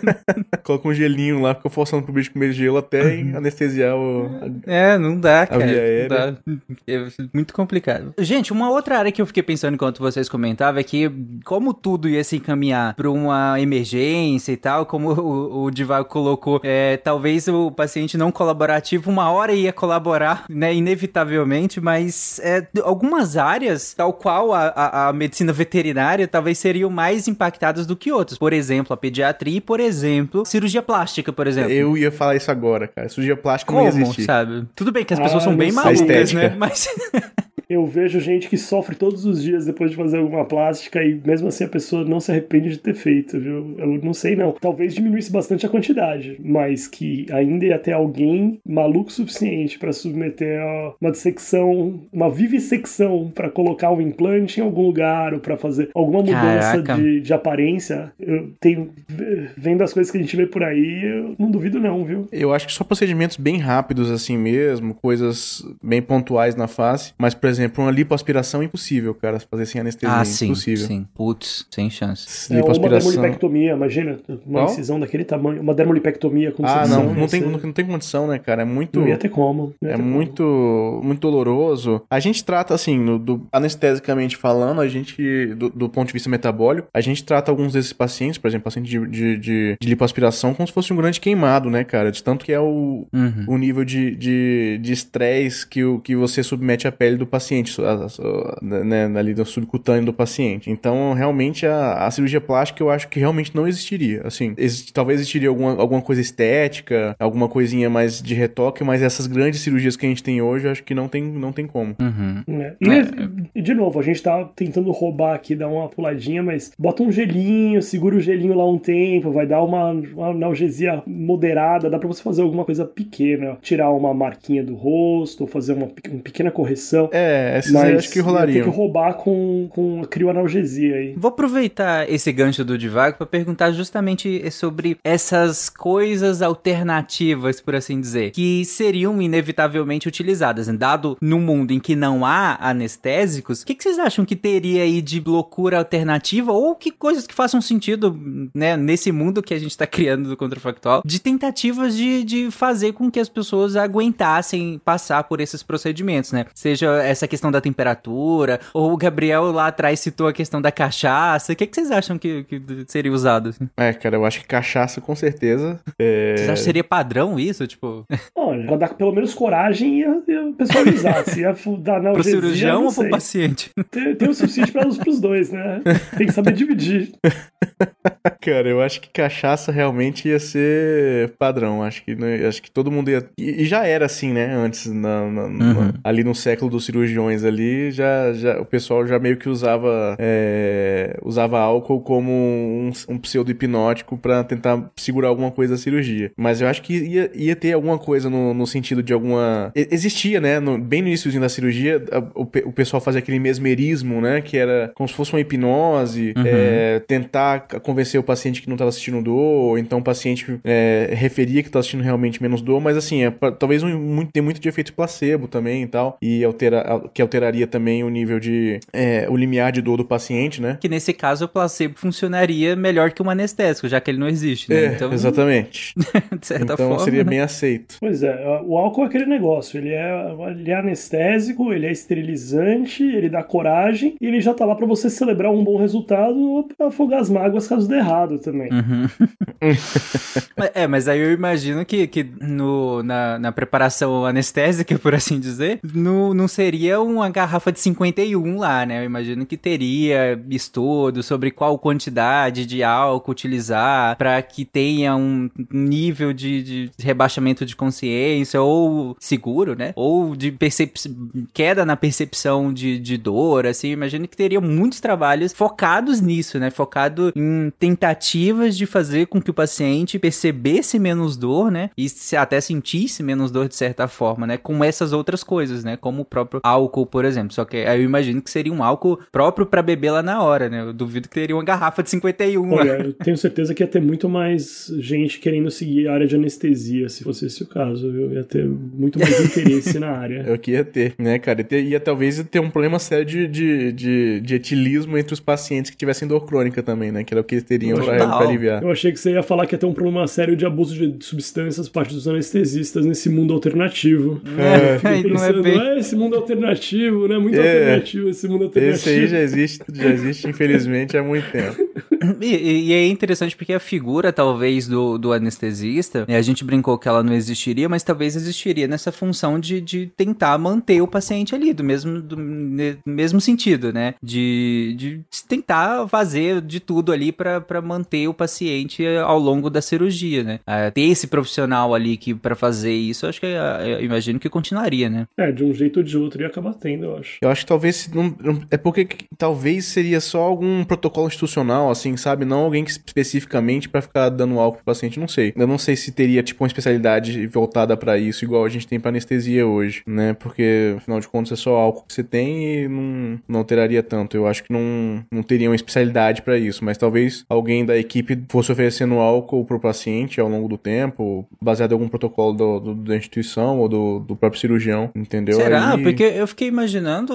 [laughs] Coloca um gelinho lá, fica forçando pro bicho comer gelo até em anestesiar o... É, não dá, cara. via não dá. É muito complicado. Gente, uma outra área que eu fiquei pensando enquanto vocês comentavam é que, como tudo ia se encaminhar pra uma emergência e tal, como [laughs] o, o Divago colocou, é, talvez o paciente não colaborativo uma hora ia colaborar, né, inevitavelmente, mas é, algumas áreas, tal qual a, a, a medicina veterinária, talvez seriam mais impactadas do que outras. Por exemplo, a pediatria e, por exemplo, cirurgia plástica, por exemplo. Eu ia falar isso agora, cara. Cirurgia plástica não ia Como, existir. sabe? Tudo bem que as pessoas Ah, são bem malucas, né? Mas [laughs] Eu vejo gente que sofre todos os dias depois de fazer alguma plástica e mesmo assim a pessoa não se arrepende de ter feito, viu? Eu não sei não. Talvez diminuísse bastante a quantidade, mas que ainda ia ter alguém maluco o suficiente para submeter a uma dissecção, uma vivissecção para colocar um implante em algum lugar ou para fazer alguma mudança de, de aparência. Eu tenho vendo as coisas que a gente vê por aí, eu não duvido não, viu? Eu acho que só procedimentos bem rápidos assim mesmo, coisas bem pontuais na face. Mas, por exemplo, exemplo, uma lipoaspiração é impossível, cara, fazer sem anestesia. Ah, sim, impossível. sim. Putz, sem chance. É, ou uma lipoaspiração. dermolipectomia, imagina, uma Qual? incisão daquele tamanho, uma dermolipectomia com Ah, não, não tem, não, não tem condição, né, cara? É muito. Não ia ter como. ia É ter como. muito, muito doloroso. A gente trata, assim, no- do- anestesicamente falando, a gente, do, do ponto de vista metabólico, a gente trata alguns desses pacientes, por exemplo, paciente de, de, de, de lipoaspiração, como se fosse um grande queimado, né, cara? De tanto que é o, Uhum. o nível de de de estresse que, o- que você submete à pele do paciente, a- a- né, ali do subcutâneo do paciente. Então, realmente, a, a cirurgia plástica eu acho que realmente não existiria. Assim, talvez existiria alguma, alguma coisa estética, alguma coisinha mais de retoque, mas essas grandes cirurgias que a gente tem hoje, eu acho que não tem, não tem como. Uhum. É. E, e, de novo, a gente tá tentando roubar aqui, dar uma puladinha, mas bota um gelinho, segura o gelinho lá um tempo, vai dar uma, uma analgesia moderada, dá pra você fazer alguma coisa pequena, tirar uma marquinha do rosto, ou fazer uma, uma pequena correção. É, esses aí eu acho que rolariam. que roubar com, com a crioanalgesia aí. Vou aproveitar esse gancho do Divago para perguntar justamente sobre essas coisas alternativas, por assim dizer, que seriam inevitavelmente utilizadas. né? Dado no mundo em que não há anestésicos, o que, que vocês acham que teria aí de loucura alternativa ou que coisas que façam sentido, né, nesse mundo que a gente tá criando do contrafactual, de tentativas de, de fazer com que as pessoas aguentassem passar por esses procedimentos, né? Seja essa questão da temperatura, ou o Gabriel lá atrás citou a questão da cachaça. O que, que vocês acham que, que seria usado? assim? É, cara, eu acho que cachaça com certeza. É... Vocês acham que seria padrão isso? Tipo, Olha, pra dar pelo menos coragem ia, ia pessoalizar. [laughs] Se ia dar pro analgesia, cirurgião ou pro paciente? Tem, tem o suicídio para os pros dois, né? Tem que saber [laughs] dividir. [laughs] Cara, eu acho que cachaça realmente ia ser padrão. Acho que, né, acho que todo mundo ia. E, e já era assim, né? Antes, na- na- na- Uhum. ali no século dos cirurgiões ali, já, já, o pessoal já meio que usava é, usava álcool como um, um pseudo-hipnótico pra tentar segurar alguma coisa da cirurgia. Mas eu acho que ia, ia ter alguma coisa no, no sentido de alguma. Existia, né? no- bem no iníciozinho da cirurgia, a- o, pe- o pessoal fazia aquele mesmerismo, né? Que era como se fosse uma hipnose, Uhum. é, tentar convencer o paciente que não estava sentindo dor, ou então o paciente é, referia que estava sentindo realmente menos dor, mas assim, é, pa- talvez um, muito, tem muito de efeito placebo também e tal, e altera, al- que alteraria também o nível de. é, o limiar de dor do paciente, né? Que nesse caso o placebo funcionaria melhor que um anestésico, já que ele não existe, né? É, então, exatamente. [laughs] de certa então forma. seria né? bem aceito. Pois é, o álcool é aquele negócio. Ele é, ele é anestésico, ele é esterilizante, ele dá coragem e ele já tá lá pra você celebrar um bom resultado ou pra afogar as mágoas caso dê errado também. Uhum. [laughs] É, mas aí eu imagino que, que no, na, na preparação anestésica, por assim dizer, no, não seria uma garrafa de 51 lá, né? Eu imagino que teria estudo sobre qual quantidade de álcool utilizar para que tenha um nível de, de rebaixamento de consciência ou seguro, né? Ou de percep queda na percepção de, de dor, assim. Eu imagino que teria muitos trabalhos focados nisso, né? Focado em tentativas de fazer com que o paciente percebesse menos dor, né? E se até sentisse menos dor de certa forma, né? Com essas outras coisas, né? Como o próprio álcool, por exemplo. Só que aí eu imagino que seria um álcool próprio pra beber lá na hora, né? Eu duvido que teria uma garrafa de 51 lá. Olha, eu tenho certeza que ia ter muito mais gente querendo seguir a área de anestesia, se fosse esse o caso. Eu ia ter muito mais interesse na área. [laughs] É o que ia ter, né, cara? E ter- ia talvez ter um problema sério de, de, de, de etilismo entre os pacientes que tivessem dor crônica também, né? Que era o que eles teriam pra, Total. pra aliviar. Eu achei que você ia falar que ia ter um problema sério de abuso de substâncias por parte dos anestesistas nesse mundo alternativo. É. Fiquei [laughs] Aí não é pensando, bem- "Ah, esse mundo alternativo, né? Muito É. alternativo esse mundo alternativo. Esse aí já existe, já existe, infelizmente, há muito tempo. E, e- é interessante porque a figura, talvez, do, do anestesista, né, a gente brincou que ela não existiria, mas talvez existiria nessa função de, de tentar manter o paciente ali, do mesmo, do mesmo sentido, né? De, de tentar fazer de tudo ali pra pra manter o paciente ao longo da cirurgia, né? Ah, ter esse profissional ali que para fazer isso, eu acho que ah, eu imagino que continuaria, né? É, de um jeito ou de outro ia acabar tendo, eu acho. Eu acho que talvez não, não- é porque que- talvez seria só algum protocolo institucional, assim, sabe? Não alguém que especificamente para ficar dando álcool pro paciente, não sei. Eu não sei se teria, tipo, uma especialidade voltada para isso, igual a gente tem pra anestesia hoje, né? Porque, afinal de contas, é só álcool que você tem e não, não alteraria tanto. Eu acho que não, não teria uma especialidade para isso, mas talvez alguém da equipe fosse oferecendo álcool pro paciente ao longo do tempo, baseado em algum protocolo do, do, da instituição ou do, do próprio cirurgião, entendeu? Será? Aí... Porque eu fiquei imaginando,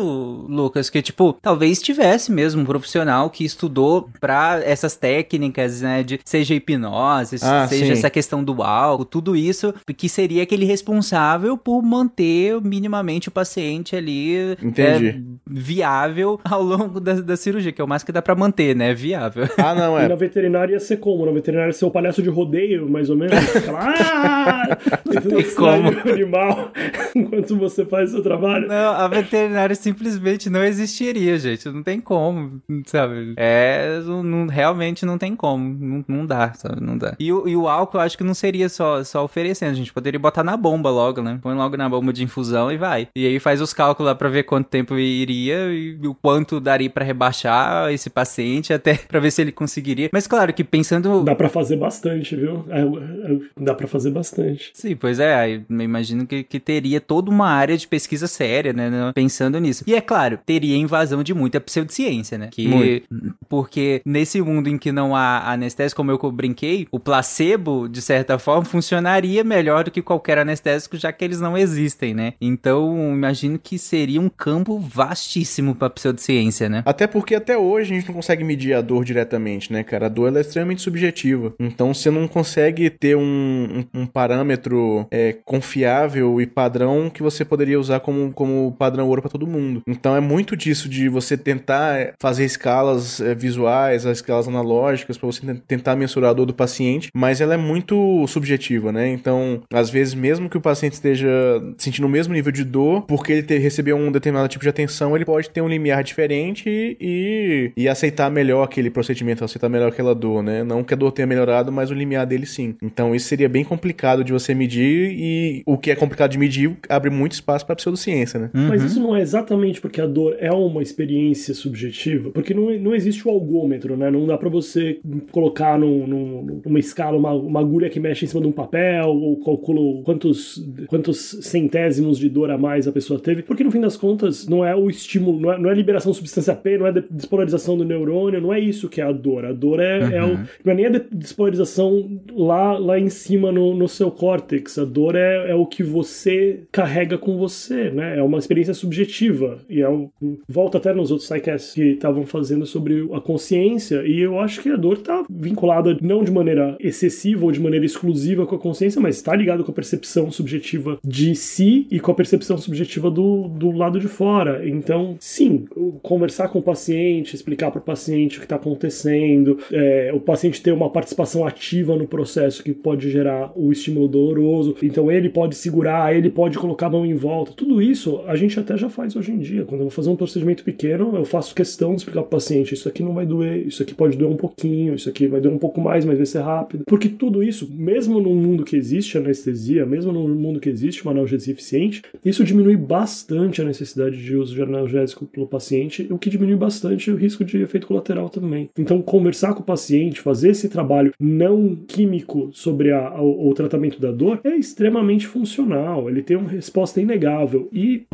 Lucas, que, tipo, talvez tivesse mesmo um profissional que estudou pra essas técnicas, né, de seja hipnose, Ah, seja sim. essa questão do álcool, tudo isso, que seria aquele responsável por manter minimamente o paciente ali é, viável ao longo da, da cirurgia, que é o mais que dá pra manter, né, viável. Ah, não, E é. na veterinária ia ser como? Na veterinária ia ser o palhaço de rodeio, mais ou menos. Lá, ah! tentando [laughs] distrair como. o animal [laughs] enquanto você faz o seu trabalho. Não, a veterinária simplesmente não existiria, gente. Não tem como, sabe? É, não, não- realmente não tem como. Não, não dá, sabe? Não dá. E, o- e o álcool eu acho que não seria só, só oferecendo. A gente poderia botar na bomba logo, né? Põe logo na bomba de infusão e vai. E aí faz os cálculos lá pra ver quanto tempo iria e o quanto daria pra rebaixar esse paciente até [laughs] pra ver se ele conseguiria. Mas claro que pensando. Dá pra fazer bastante, viu? É, é, dá pra fazer bastante. Sim, pois é, eu imagino que, que teria toda uma área de pesquisa séria, né, né, pensando nisso. E é claro, teria invasão de muita pseudociência, né, que, Muito. porque nesse mundo em que não há anestésico, como eu brinquei, o placebo, de certa forma, funcionaria melhor do que qualquer anestésico, já que eles não existem, né, então imagino que seria um campo vastíssimo pra pseudociência, né. Até porque até hoje a gente não consegue medir a dor diretamente, né, cara? A dor é extremamente subjetiva. Então você não consegue ter um, um- um parâmetro é, confiável e padrão que você poderia usar como, como padrão ouro pra todo mundo. Então é muito disso de você tentar é, fazer escalas é, visuais, as escalas analógicas, pra você ten- tentar mensurar a dor do paciente, mas ela é muito subjetiva, né? Então, às vezes, mesmo que o paciente esteja sentindo o mesmo nível de dor, porque ele te- recebeu um determinado tipo de atenção, ele pode ter um limiar diferente e, e aceitar melhor aquele procedimento, aceitar melhor aquela dor, né? Não que a dor tenha melhorado, mas o limiar dele sim. Então, isso seria bem complicado de você medir e o que é complicado de medir abre muito espaço pra pseudociência, né? Mas isso não é exatamente porque a dor é uma experiência subjetiva, porque não, não existe o algômetro, né? Não dá pra você colocar num- num- numa escala uma, uma agulha que mexe em cima de um papel ou calcula quantos, quantos centésimos de dor a mais a pessoa teve, porque no fim das contas não é o estímulo, não é, não é liberação de substância P, não é de- despolarização do neurônio, não é isso que é a dor. A dor é, é o, não é nem a de- despolarização lá, lá em cima no, no seu córtex. A dor é, é o que você carrega com você, né? É uma experiência subjetiva. E é um, volta até nos outros sidecasts que estavam fazendo sobre a consciência. E eu acho que a dor tá vinculada não de maneira excessiva ou de maneira exclusiva com a consciência, mas está ligado com a percepção subjetiva de si e com a percepção subjetiva do, do lado de fora. Então, sim, o- conversar com o paciente, explicar para o paciente o que está acontecendo, é, o paciente ter uma participação ativa no processo que pode gerar o estímulo doloroso. Então, ele pode segurar, ele pode colocar a mão em volta. Tudo isso a gente até já faz hoje em dia. Quando eu vou fazer um procedimento pequeno, eu faço questão de explicar para o paciente: isso aqui não vai doer, isso aqui pode doer um pouquinho, isso aqui vai doer um pouco mais, mas vai ser rápido. Porque tudo isso, mesmo num mundo que existe anestesia, mesmo num mundo que existe uma analgesia eficiente, isso diminui bastante a necessidade de uso de analgésico pelo paciente, o que diminui bastante o risco de efeito colateral também. Então, conversar com o paciente, fazer esse trabalho não químico sobre a- a- o tratamento da dor é extremamente funcional. Ele tem uma resposta inegável e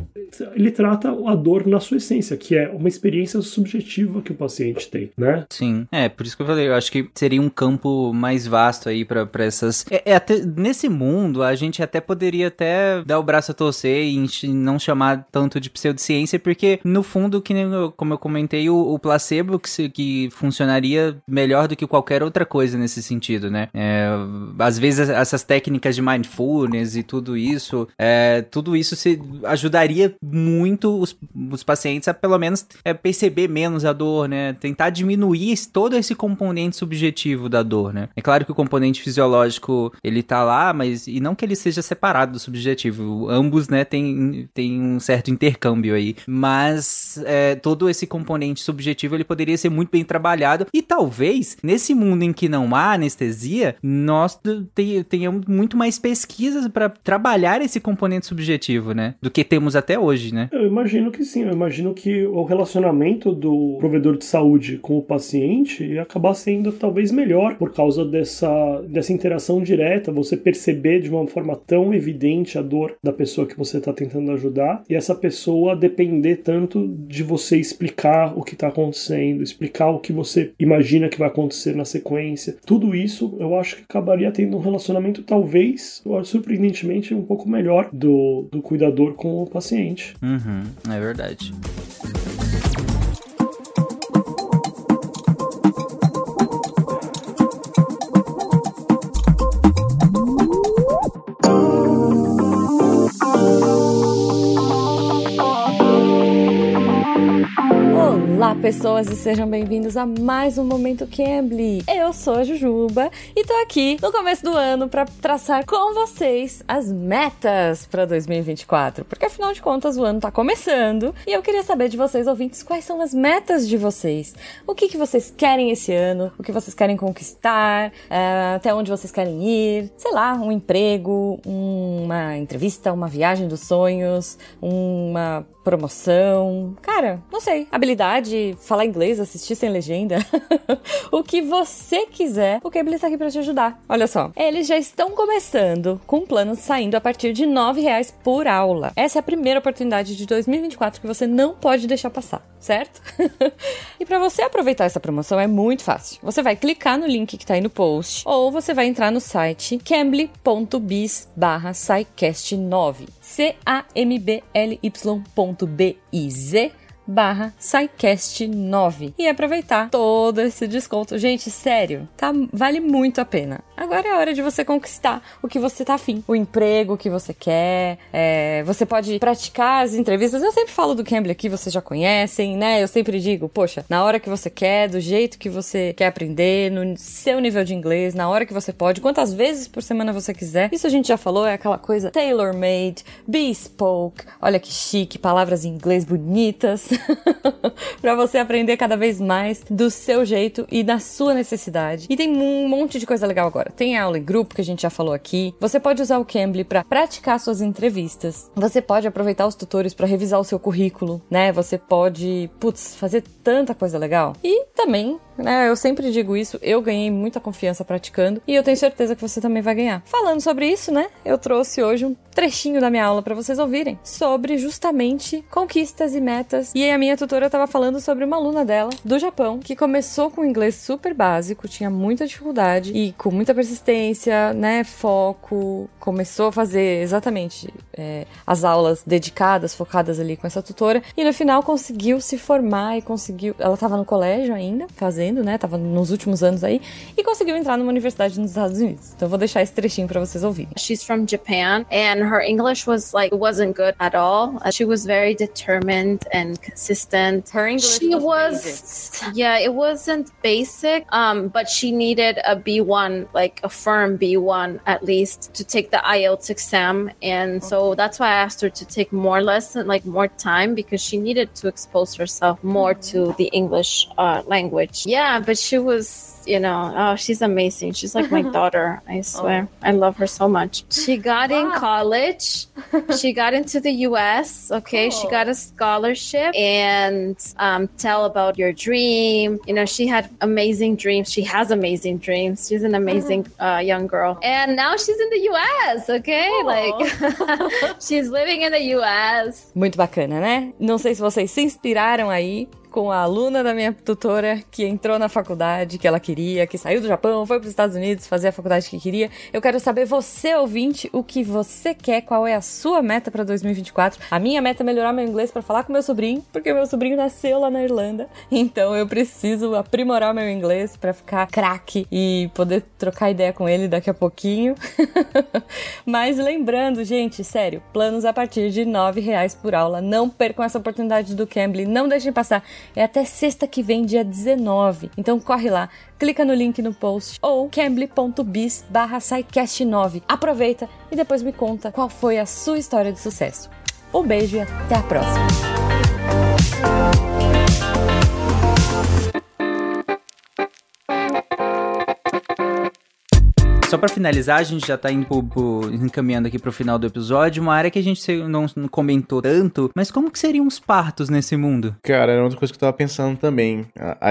ele trata a dor na sua essência, que é uma experiência subjetiva que o paciente tem, né? Sim, é, por isso que eu falei, eu acho que seria um campo mais vasto aí pra essas... É, é até, nesse mundo, a gente até poderia até dar o braço a torcer e não chamar tanto de pseudociência, porque no fundo, que como eu comentei, o, o placebo que, se- que funcionaria melhor do que qualquer outra coisa nesse sentido, né? É, às vezes essas técnicas de mindfulness e tudo isso, é, tudo isso se ajudaria muito os, os pacientes a pelo menos é, perceber menos a dor, né? Tentar diminuir todo esse componente subjetivo da dor, né? É claro que o componente fisiológico ele tá lá, mas e não que ele seja separado do subjetivo. Ambos, né, tem, tem um certo intercâmbio aí. Mas é, todo esse componente subjetivo ele poderia ser muito bem trabalhado e talvez nesse mundo em que não há anestesia, nós te- tenhamos muito mais pesquisas para trabalhar esse componente subjetivo, né? Do que temos até hoje. hoje, né? Eu imagino que sim, eu imagino que o relacionamento do provedor de saúde com o paciente ia acabar sendo talvez melhor por causa dessa, dessa interação direta, você perceber de uma forma tão evidente a dor da pessoa que você está tentando ajudar e essa pessoa depender tanto de você explicar o que está acontecendo, explicar o que você imagina que vai acontecer na sequência. Tudo isso eu acho que acabaria tendo um relacionamento talvez, surpreendentemente, um pouco melhor do, do cuidador com o paciente. Uhum, é verdade. Olá, pessoas, e sejam bem-vindos a mais um Momento Cambly. Eu sou a Jujuba e tô aqui no começo do ano para traçar com vocês as metas para 2024, porque afinal de contas o ano tá começando e eu queria saber de vocês, ouvintes, quais são as metas de vocês. O que, que vocês querem esse ano, o que vocês querem conquistar, uh, até onde vocês querem ir, sei lá, um emprego, uma entrevista, uma viagem dos sonhos, uma promoção. Cara, não sei. Habilidade, falar inglês, assistir sem legenda. [laughs] o que você quiser, o Cable está aqui para te ajudar. Olha só. Eles já estão começando com planos saindo a partir de R$ reais por aula. Essa é a primeira oportunidade de 2024 que você não pode deixar passar, certo? [laughs] e para você aproveitar essa promoção é muito fácil. Você vai clicar no link que tá aí no post ou você vai entrar no site cambly.biz barra 9 C-A-M-B-L-Y.B-I-Z barra SciCast9 e aproveitar todo esse desconto. Gente, sério, tá, vale muito a pena. Agora é a hora de você conquistar o que você tá afim, o emprego que você quer. É, você pode praticar as entrevistas. Eu sempre falo do Cambly aqui, vocês já conhecem, né? Eu sempre digo, poxa, na hora que você quer, do jeito que você quer aprender, no seu nível de inglês, na hora que você pode, quantas vezes por semana você quiser. Isso a gente já falou, é aquela coisa tailor-made, bespoke. Olha que chique, palavras em inglês bonitas. [laughs] para você aprender cada vez mais do seu jeito e da sua necessidade. E tem um monte de coisa legal agora. Tem aula em grupo que a gente já falou aqui. Você pode usar o Cambly para praticar suas entrevistas. Você pode aproveitar os tutores para revisar o seu currículo, né? Você pode, putz, fazer tanta coisa legal. E também né? Eu sempre digo isso, eu ganhei muita confiança praticando e eu tenho certeza que você também vai ganhar. Falando sobre isso, né? Eu trouxe hoje um trechinho da minha aula para vocês ouvirem sobre justamente conquistas e metas. E a minha tutora estava falando sobre uma aluna dela do Japão que começou com inglês super básico, tinha muita dificuldade e com muita persistência, né, foco, começou a fazer exatamente é, as aulas dedicadas, focadas ali com essa tutora e no final conseguiu se formar e conseguiu. Ela estava no colégio ainda, fazendo, né, tava nos últimos anos aí e conseguiu entrar numa universidade nos Estados Unidos. Então eu vou deixar esse trechinho para vocês ouvirem. She's from Japan and her English was like it wasn't good at all. Uh, she was very determined and consistent. Her English she was, was [laughs] yeah, it wasn't basic, um, but she needed a B1, like a firm B1 at least, to take the IELTS exam, and okay. so that's why I asked her to take more lesson, like more time, because she needed to expose herself more mm-hmm. to the English uh, language. Yeah, but she was you know, oh, she's amazing. She's like my [laughs] daughter. I swear. Oh. I love her so much. She got wow. in college. [laughs] she got into the US. Okay. She got a scholarship and um, tell about your dream. You know, she had amazing dreams. She has amazing dreams. She's an amazing mm-hmm. uh, young girl. And now she's in the US. Okay. Oh. Like [laughs] she's living in the US. Muito bacana, né? Não sei se vocês se inspiraram aí com a aluna da minha tutora que entrou na faculdade que ela queria, que saiu do Japão, foi para os Estados Unidos fazer a faculdade que queria. Eu quero saber, você ouvinte, o que você quer, qual é a sua meta para 2024. A minha meta é melhorar meu inglês para falar com meu sobrinho, porque meu sobrinho nasceu lá na Irlanda. Então eu preciso aprimorar meu inglês para ficar craque e poder trocar ideia com ele daqui a pouquinho. [laughs] Mas lembrando, gente, sério, planos a partir de R$ reais por aula. Não percam essa oportunidade do Cambly, não deixem passar. É até sexta que vem, dia 19. Então corre lá, clica no link no post ou cambly.biz barra 9 Aproveita e depois me conta qual foi a sua história de sucesso. Um beijo e até a próxima! Só pra finalizar, a gente já tá encaminhando aqui pro final do episódio, uma área que a gente não, comentou tanto, mas como que seriam os partos nesse mundo? Cara, era outra coisa que eu tava pensando também. A,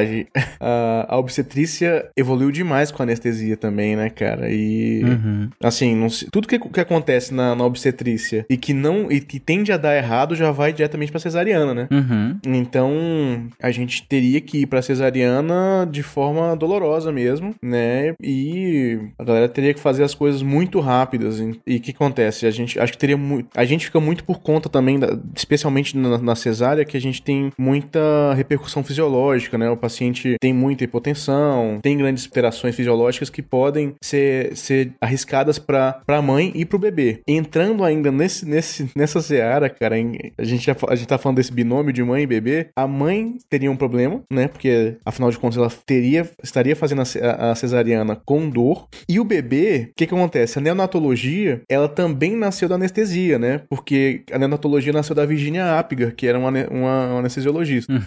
a, [laughs] a- obstetrícia evoluiu demais com a anestesia também, né, cara? E. Uhum. Assim, se- tudo que, que acontece na, na obstetrícia e que não. e que tende a dar errado já vai diretamente pra cesariana, né? Uhum. Então, a gente teria que ir pra cesariana de forma dolorosa mesmo, né? E a galera teria que fazer as coisas muito rápidas. E o que acontece? A gente acho que teria. A gente fica muito por conta também, da- especialmente na, na cesárea, que a gente tem muita repercussão fisiológica, né? O paciente tem muita hipotensão, tem grandes alterações fisiológicas que podem ser, ser arriscadas para a mãe e para o bebê. Entrando ainda nesse, nesse, nessa seara, cara, em- a, gente já, a gente tá falando desse binômio de mãe e bebê, a mãe teria um problema, né? Porque, afinal de contas, ela teria, estaria fazendo a- a cesariana com dor. E o bebê, o que que acontece? A neonatologia, ela também nasceu da anestesia, né? Porque a neonatologia nasceu da Virginia Apgar, que era uma, uma, uma anestesiologista. [laughs]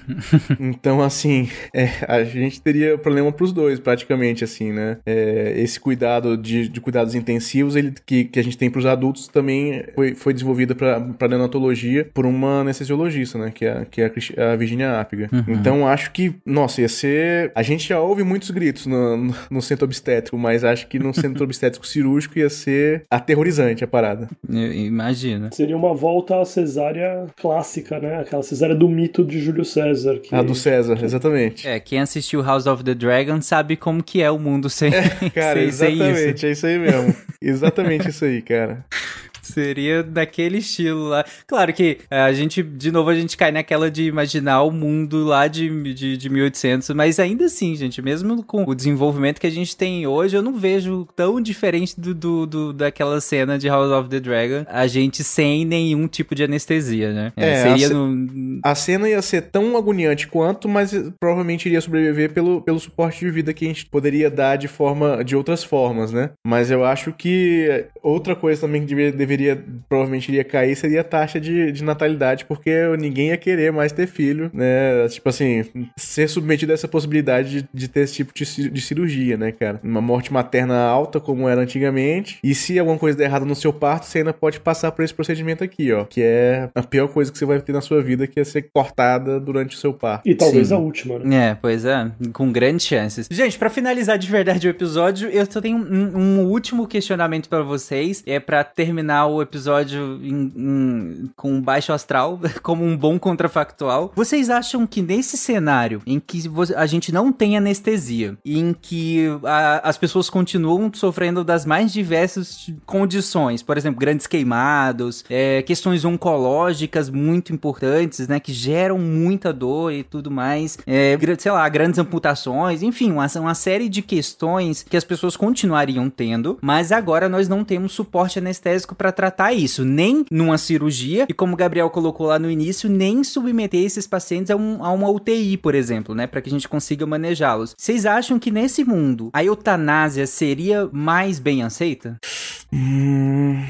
Então, assim, é, a gente teria problema pros dois, praticamente, assim, né? É, esse cuidado de, de cuidados intensivos ele, que, que a gente tem pros adultos também foi, foi desenvolvida pra, pra neonatologia por uma anestesiologista, né? Que é, que é a, a Virginia Apgar. Então, acho que, nossa, ia ser... A gente já ouve muitos gritos no, no, no centro obstétrico, mas acho que no centro obstétrico cirúrgico ia ser aterrorizante a parada. Eu imagino. Seria uma volta à cesárea clássica, né? Aquela cesárea do mito de Júlio César. Que... A do César, exatamente. É, quem assistiu House of the Dragon sabe como que é o mundo sem, [laughs] Cara, sem, sem isso. exatamente, é isso aí mesmo. exatamente isso aí, cara. Seria daquele estilo lá. Claro que é, a gente, de novo, a gente cai naquela de imaginar o mundo lá de, de, de 1800, mas ainda assim, gente, mesmo com o desenvolvimento que a gente tem hoje, eu não vejo tão diferente do, do, do- daquela cena de House of the Dragon, a gente sem nenhum tipo de anestesia, né? É, seria a ce- no... A cena ia ser tão agoniante quanto, mas eh, provavelmente iria sobreviver pelo, pelo suporte de vida que a gente poderia dar de forma de outras formas, né? Mas eu acho que outra coisa também que deveria, provavelmente iria cair seria a taxa de, de natalidade, porque ninguém ia querer mais ter filho, né? Tipo assim, ser submetido a essa possibilidade de, de ter esse tipo de, de cirurgia, né, cara? Uma morte materna alta, como era antigamente, e se alguma coisa der errado no seu parto, você ainda pode passar por esse procedimento aqui, ó, que é a pior coisa que você vai ter na sua vida, que é ser cortada durante o seu parto. E talvez Sim. a última, né? É, pois é, com grandes chances. Gente, pra finalizar de verdade o episódio, eu só tenho um, um último questionamento pra vocês. É pra terminar o episódio em- em- com baixo astral, [laughs] como um bom contrafactual. Vocês acham que nesse cenário em que a gente não tem anestesia, em que a- as pessoas continuam sofrendo das mais diversas condições, por exemplo, grandes queimados, é, questões oncológicas muito importantes, né, que geram muita dor e tudo mais, é, sei lá, grandes amputações, enfim, uma, uma série de questões que as pessoas continuariam tendo, mas agora nós não temos suporte anestésico para tratar isso, nem numa cirurgia, e como o Gabriel colocou lá no início, nem submeter esses pacientes a, um- a uma UTI, por exemplo, né, para que a gente consiga manejá-los. Vocês acham que nesse mundo a eutanásia seria mais bem aceita? Hum,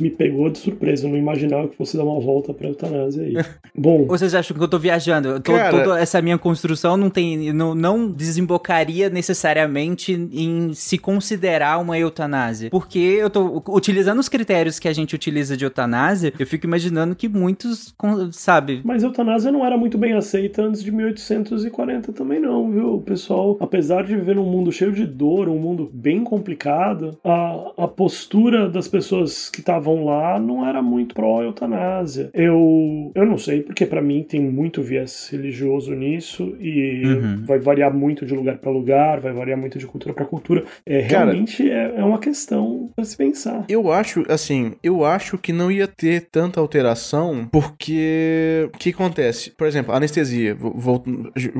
Me pegou de surpresa, eu não imaginava que fosse dar uma volta pra eutanásia aí. [laughs] Bom, vocês acham que eu tô viajando? Eu tô- Cara- toda essa minha construção não tem, não, não desembocaria necessariamente em se considerar uma eutanásia. Porque eu tô utilizando os critérios que a gente utiliza de eutanásia, eu fico imaginando que muitos, sabe? Mas a eutanásia não era muito bem aceita antes de 1840 também não, viu? O pessoal, apesar de viver num mundo cheio de dor, um mundo bem complicado, a, a postura das pessoas que estavam lá não era muito pró-eutanásia. Eu, eu não sei, porque pra mim tem muito viés religioso nisso e Uhum. vai variar muito de lugar pra lugar, vai variar muito de cultura pra cultura. É, Cara- realmente é, é uma questão pra se pensar. Eu acho, assim, eu acho que não ia ter tanta alteração, porque o que acontece? Por exemplo, a anestesia, vou-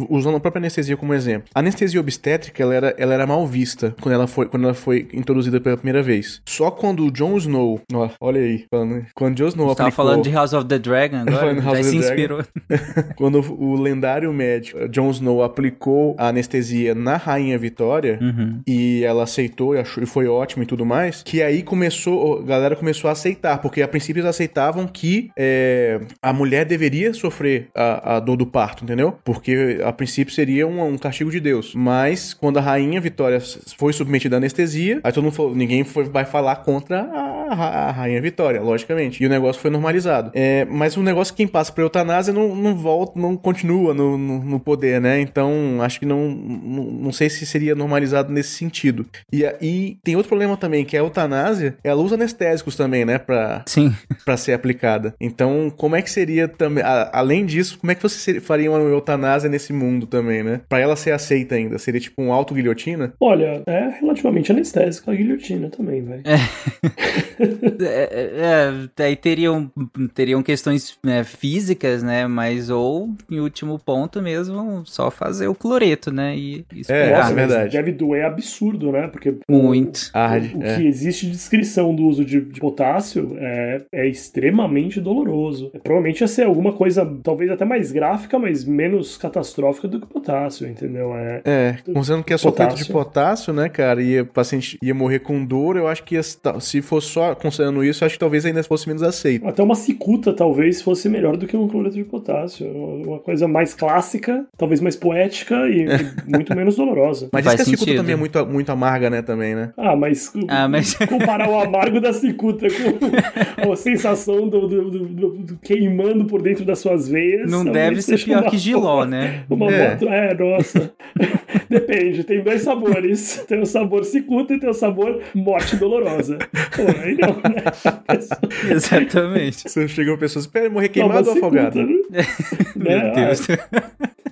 usando a própria anestesia como exemplo. A anestesia obstétrica, ela era, ela era mal vista quando ela, foi, quando ela foi introduzida pela primeira vez. Só quando o Jon Snow, ó, olha aí, falando, quando o Jon Snow Você tava aplicou, falando de House of the Dragon [laughs] agora? Já se inspirou. [laughs] quando o lendário médico eh, Jon Snow aplicou a anestesia na Rainha Vitória Uhum. e ela aceitou e achou e foi ótimo e tudo mais, que aí começou, a galera começou a aceitar, porque a princípio eles aceitavam que é, a mulher deveria sofrer a, a dor do parto, entendeu? Porque a princípio seria um, um castigo de Deus. Mas quando a Rainha Vitória foi submetida à anestesia, aí todo mundo falou, ninguém foi- vai falar contra a, a- a Rainha Vitória, logicamente. E o negócio foi normalizado. É, mas o negócio que quem passa pra eutanásia não, não volta, não continua no, no, no poder, né? Então, acho que não, não, não sei se seria normalizado nesse sentido. E aí tem outro problema também, que é a eutanásia, ela usa anestésicos também, né? Pra, Sim. [laughs] pra ser aplicada. Então, como é que seria também, a- além disso, como é que você ser- faria uma eutanásia nesse mundo também, né? Pra ela ser aceita ainda, seria tipo um auto-guilhotina? Olha, é relativamente anestésico a guilhotina também, velho. É, [laughs] é, aí teriam, teriam questões né, físicas, né? Mas ou, em último ponto mesmo, só fazer o cloreto, né? E, e É, esperar. é mas verdade. Deve doer absurdo, né? Porque Muito. Arde, o, o é. que existe de descrição do uso de, de potássio é, é extremamente doloroso. É, provavelmente ia ser alguma coisa, talvez até mais gráfica, mas menos catastrófica do que potássio, entendeu? É, É, considerando que é só feito de Potássio. né, cara, e o paciente ia morrer com dor, eu acho que ia, se fosse só considerando isso, acho que talvez ainda fosse menos aceito. Até uma cicuta talvez fosse melhor do que um cloreto de potássio. Uma coisa mais clássica, talvez mais poética e, e [laughs] muito menos dolorosa. Mas Faz diz que a cicuta sentido. também é muito, muito amarga, né, também, né? Ah, mas, Ah, mas- [laughs] comparar o amargo da cicuta com [laughs] a sensação do, do- do- do- do queimando por dentro das suas veias. Não deve ser pior uma que giló, né? Uma É. moto- é, nossa. Depende, tem dois sabores. [laughs] Tem o sabor cicuta e tem o sabor morte dolorosa. Pô, aí não, né? [laughs] Exatamente. Você chega uma pessoa, espera morrer queimado ou cicuta, afogado? né? [laughs] Meu Né? Deus.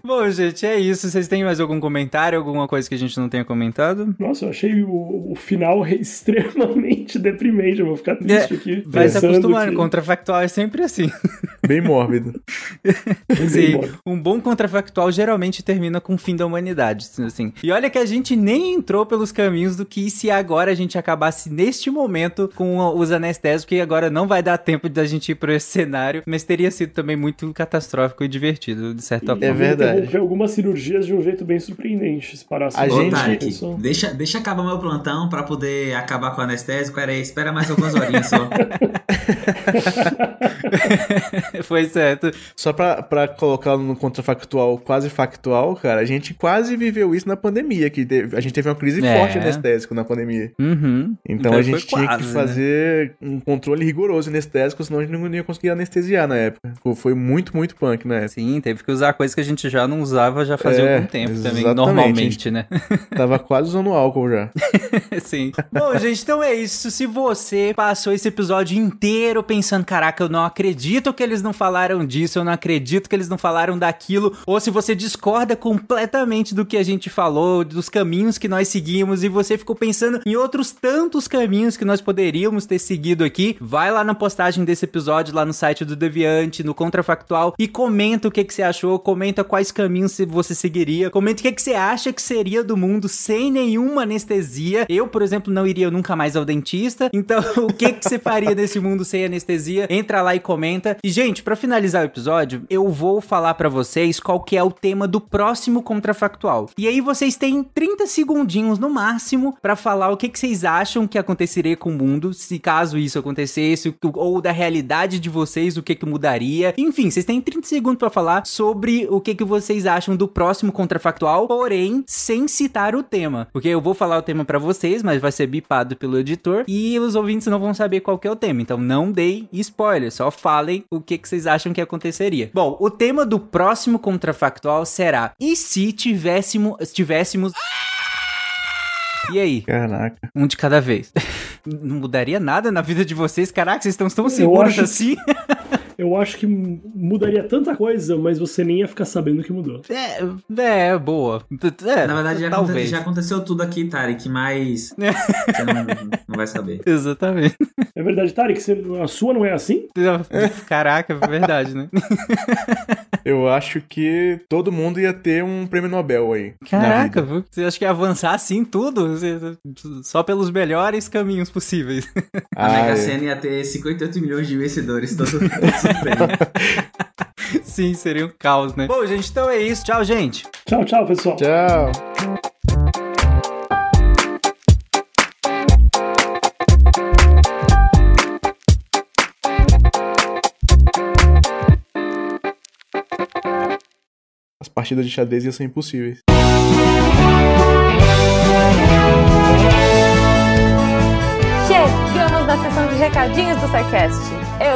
Bom, gente, é isso. Vocês têm mais algum comentário, alguma coisa que a gente não tenha comentado? Nossa, eu achei o, o final [laughs] extremamente deprimente. Eu vou ficar triste É, aqui. Vai se acostumando, que- contrafactual é sempre assim. [laughs] Bem mórbido. Sim, mórbido. um bom contrafactual geralmente termina com o fim da humanidade, assim. E olha que a gente nem entrou pelos caminhos do que se agora a gente acabasse neste momento com os anestésicos, que agora não vai dar tempo da gente ir para [laughs] esse cenário, mas teria sido também muito catastrófico e divertido, de certa E forma. É verdade. Interromper algumas cirurgias de um jeito bem surpreendente. Se parasse A gente- Tarek, deixa, deixa acabar meu plantão pra poder acabar com o anestésico. Pera aí, espera mais algumas horinhas só. [laughs] Foi certo. Só pra, pra colocar no contrafactual quase factual, cara, a gente quase viveu isso na pandemia, que teve- a gente teve uma crise É. forte de anestésico na pandemia. Uhum. Então, Então a gente tinha quase, que né? fazer um controle rigoroso anestésico, senão a gente não ia conseguir anestesiar na época. Foi muito, muito punk na época. Sim, teve que usar coisas que a gente já não usava já fazia É, algum tempo também, exatamente. normalmente, né? [laughs] Tava quase usando álcool já. [laughs] Sim. Bom, gente, então é isso. Se você passou esse episódio inteiro pensando, caraca, eu não acredito que eles não falaram disso, eu não acredito que eles não falaram daquilo, ou se você discorda completamente do que a gente falou, dos caminhos que nós seguimos, e você ficou pensando em outros tantos caminhos que nós poderíamos ter seguido aqui, vai lá na postagem desse episódio, lá no site do Deviante, no Contrafactual, e comenta o que, que você achou, comenta quais caminhos você seguiria, comenta o que, que você acha que seria do mundo sem nenhuma anestesia. Eu, por exemplo, não iria nunca mais ao dentista, então [laughs] o que, que você faria nesse mundo sem anestesia? Entra lá e comenta. E, gente, pra finalizar o episódio, eu vou falar pra vocês qual que é o tema do próximo Contrafactual. E aí vocês têm 30 segundinhos no máximo pra falar o que, que vocês acham que aconteceria com o mundo, se caso isso acontecesse, ou da realidade de vocês, o que que mudaria. Enfim, vocês têm 30 segundos pra falar sobre o que que vocês acham do próximo Contrafactual, porém, sem citar o tema. Porque eu vou falar o tema pra vocês, mas vai ser bipado pelo editor, e os ouvintes não vão saber qual que é o tema. Então não deem spoiler, só falem o que que vocês acham que aconteceria. Bom, o tema do próximo Contrafactual será: e se tivéssemos... tivéssemos... E aí? Caraca. Um de cada vez. [laughs] Não mudaria nada na vida de vocês? Caraca, vocês estão tão seguros acho- assim? [laughs] Eu acho que mudaria tanta coisa, mas você nem ia ficar sabendo que mudou. É, é boa. É, Na verdade, já, talvez. já aconteceu tudo aqui, Tarek, mas [laughs] você não, não vai saber. Exatamente. É verdade, Tarek, você- a sua não é assim? [laughs] Caraca, é verdade, né? [laughs] Eu acho que todo mundo ia ter um prêmio Nobel aí. Caraca, você acha que ia avançar assim tudo? Só pelos melhores caminhos possíveis. [laughs] A Mega Sena ia ter 58 milhões de vencedores todo, [laughs] Sim, seria um caos, né? Bom, gente, então é isso. Tchau, gente. Tchau, tchau, pessoal. Tchau. As partidas de xadrez iam ser impossíveis. Chegamos na sessão de recadinhos do SciCast. Eu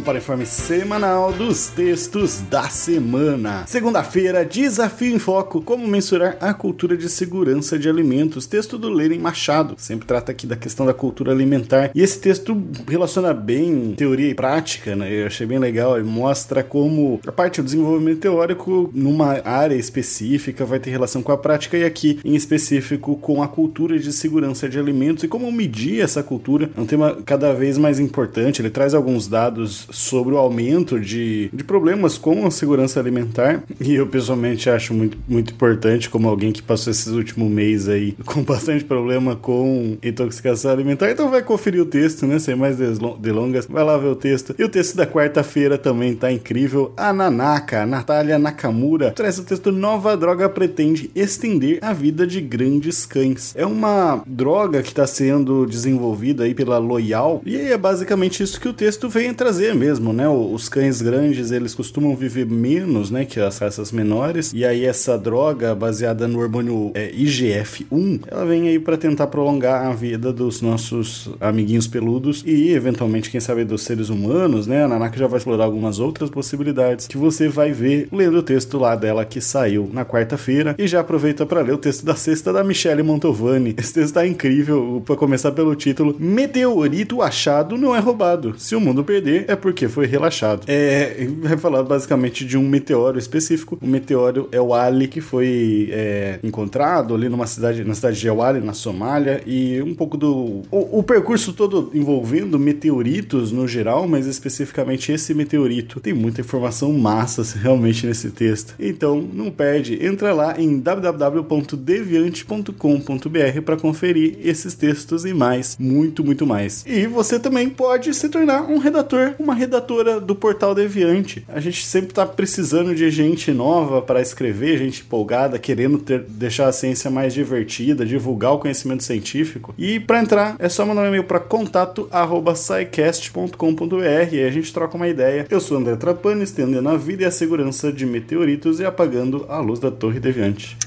O informe semanal dos textos da semana. Segunda-feira, Desafio em Foco: Como mensurar a cultura de segurança de alimentos. Texto do Lenin Machado. Sempre trata aqui da questão da cultura alimentar. E esse texto relaciona bem teoria e prática, né? Eu achei bem legal. Ele mostra como a parte do desenvolvimento teórico, numa área específica, vai ter relação com a prática, e aqui, em específico, com a cultura de segurança de alimentos e como medir essa cultura. É um tema cada vez mais importante. Ele traz alguns dados sobre o aumento de, de problemas com a segurança alimentar [laughs] e eu pessoalmente acho muito, muito importante como alguém que passou esses últimos meses aí [laughs] com bastante problema com intoxicação alimentar, então vai conferir o texto, né, sem mais delongas, vai lá ver o texto. E o texto da quarta-feira também tá incrível. A Nanaka, Natália Nakamura, traz o texto Nova Droga pretende estender a vida de grandes cães. É uma droga que está sendo desenvolvida aí pela Loyal e é basicamente isso que o texto vem trazer mesmo, né? Os cães grandes, eles costumam viver menos, né, que as raças menores, e aí essa droga baseada no hormônio é, IGF-1, ela vem aí para tentar prolongar a vida dos nossos amiguinhos peludos e eventualmente, quem sabe, dos seres humanos, né? A Nanaka já vai explorar algumas outras possibilidades que você vai ver lendo o texto lá dela que saiu na quarta-feira e já aproveita para ler o texto da sexta da Michelle Montovani. Esse texto tá incrível, para começar pelo título Meteorito achado não é roubado. Se o mundo perder, é porque foi relaxado. É, vai falar basicamente de um meteoro específico. O meteoro é o Ali, que foi é, encontrado ali numa cidade, na cidade de El Ali, na Somália, e um pouco do. O, o, percurso todo envolvendo meteoritos no geral, mas especificamente esse meteorito. Tem muita informação massa [laughs] realmente nesse texto. Então, não perde, entra lá em www.deviante.com.br para conferir esses textos e mais, muito, muito mais. E você também pode se tornar um redator, uma redatora do Portal Deviante. A gente sempre está precisando de gente nova para escrever, gente empolgada, querendo ter, deixar a ciência mais divertida, divulgar o conhecimento científico. E para entrar, é só mandar um e-mail para contato@scicast.com.br e a gente troca uma ideia. Eu sou André Trapani, estendendo a vida e a segurança de meteoritos e apagando a luz da Torre Deviante.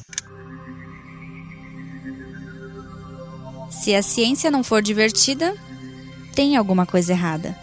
Se a ciência não for divertida, tem alguma coisa errada.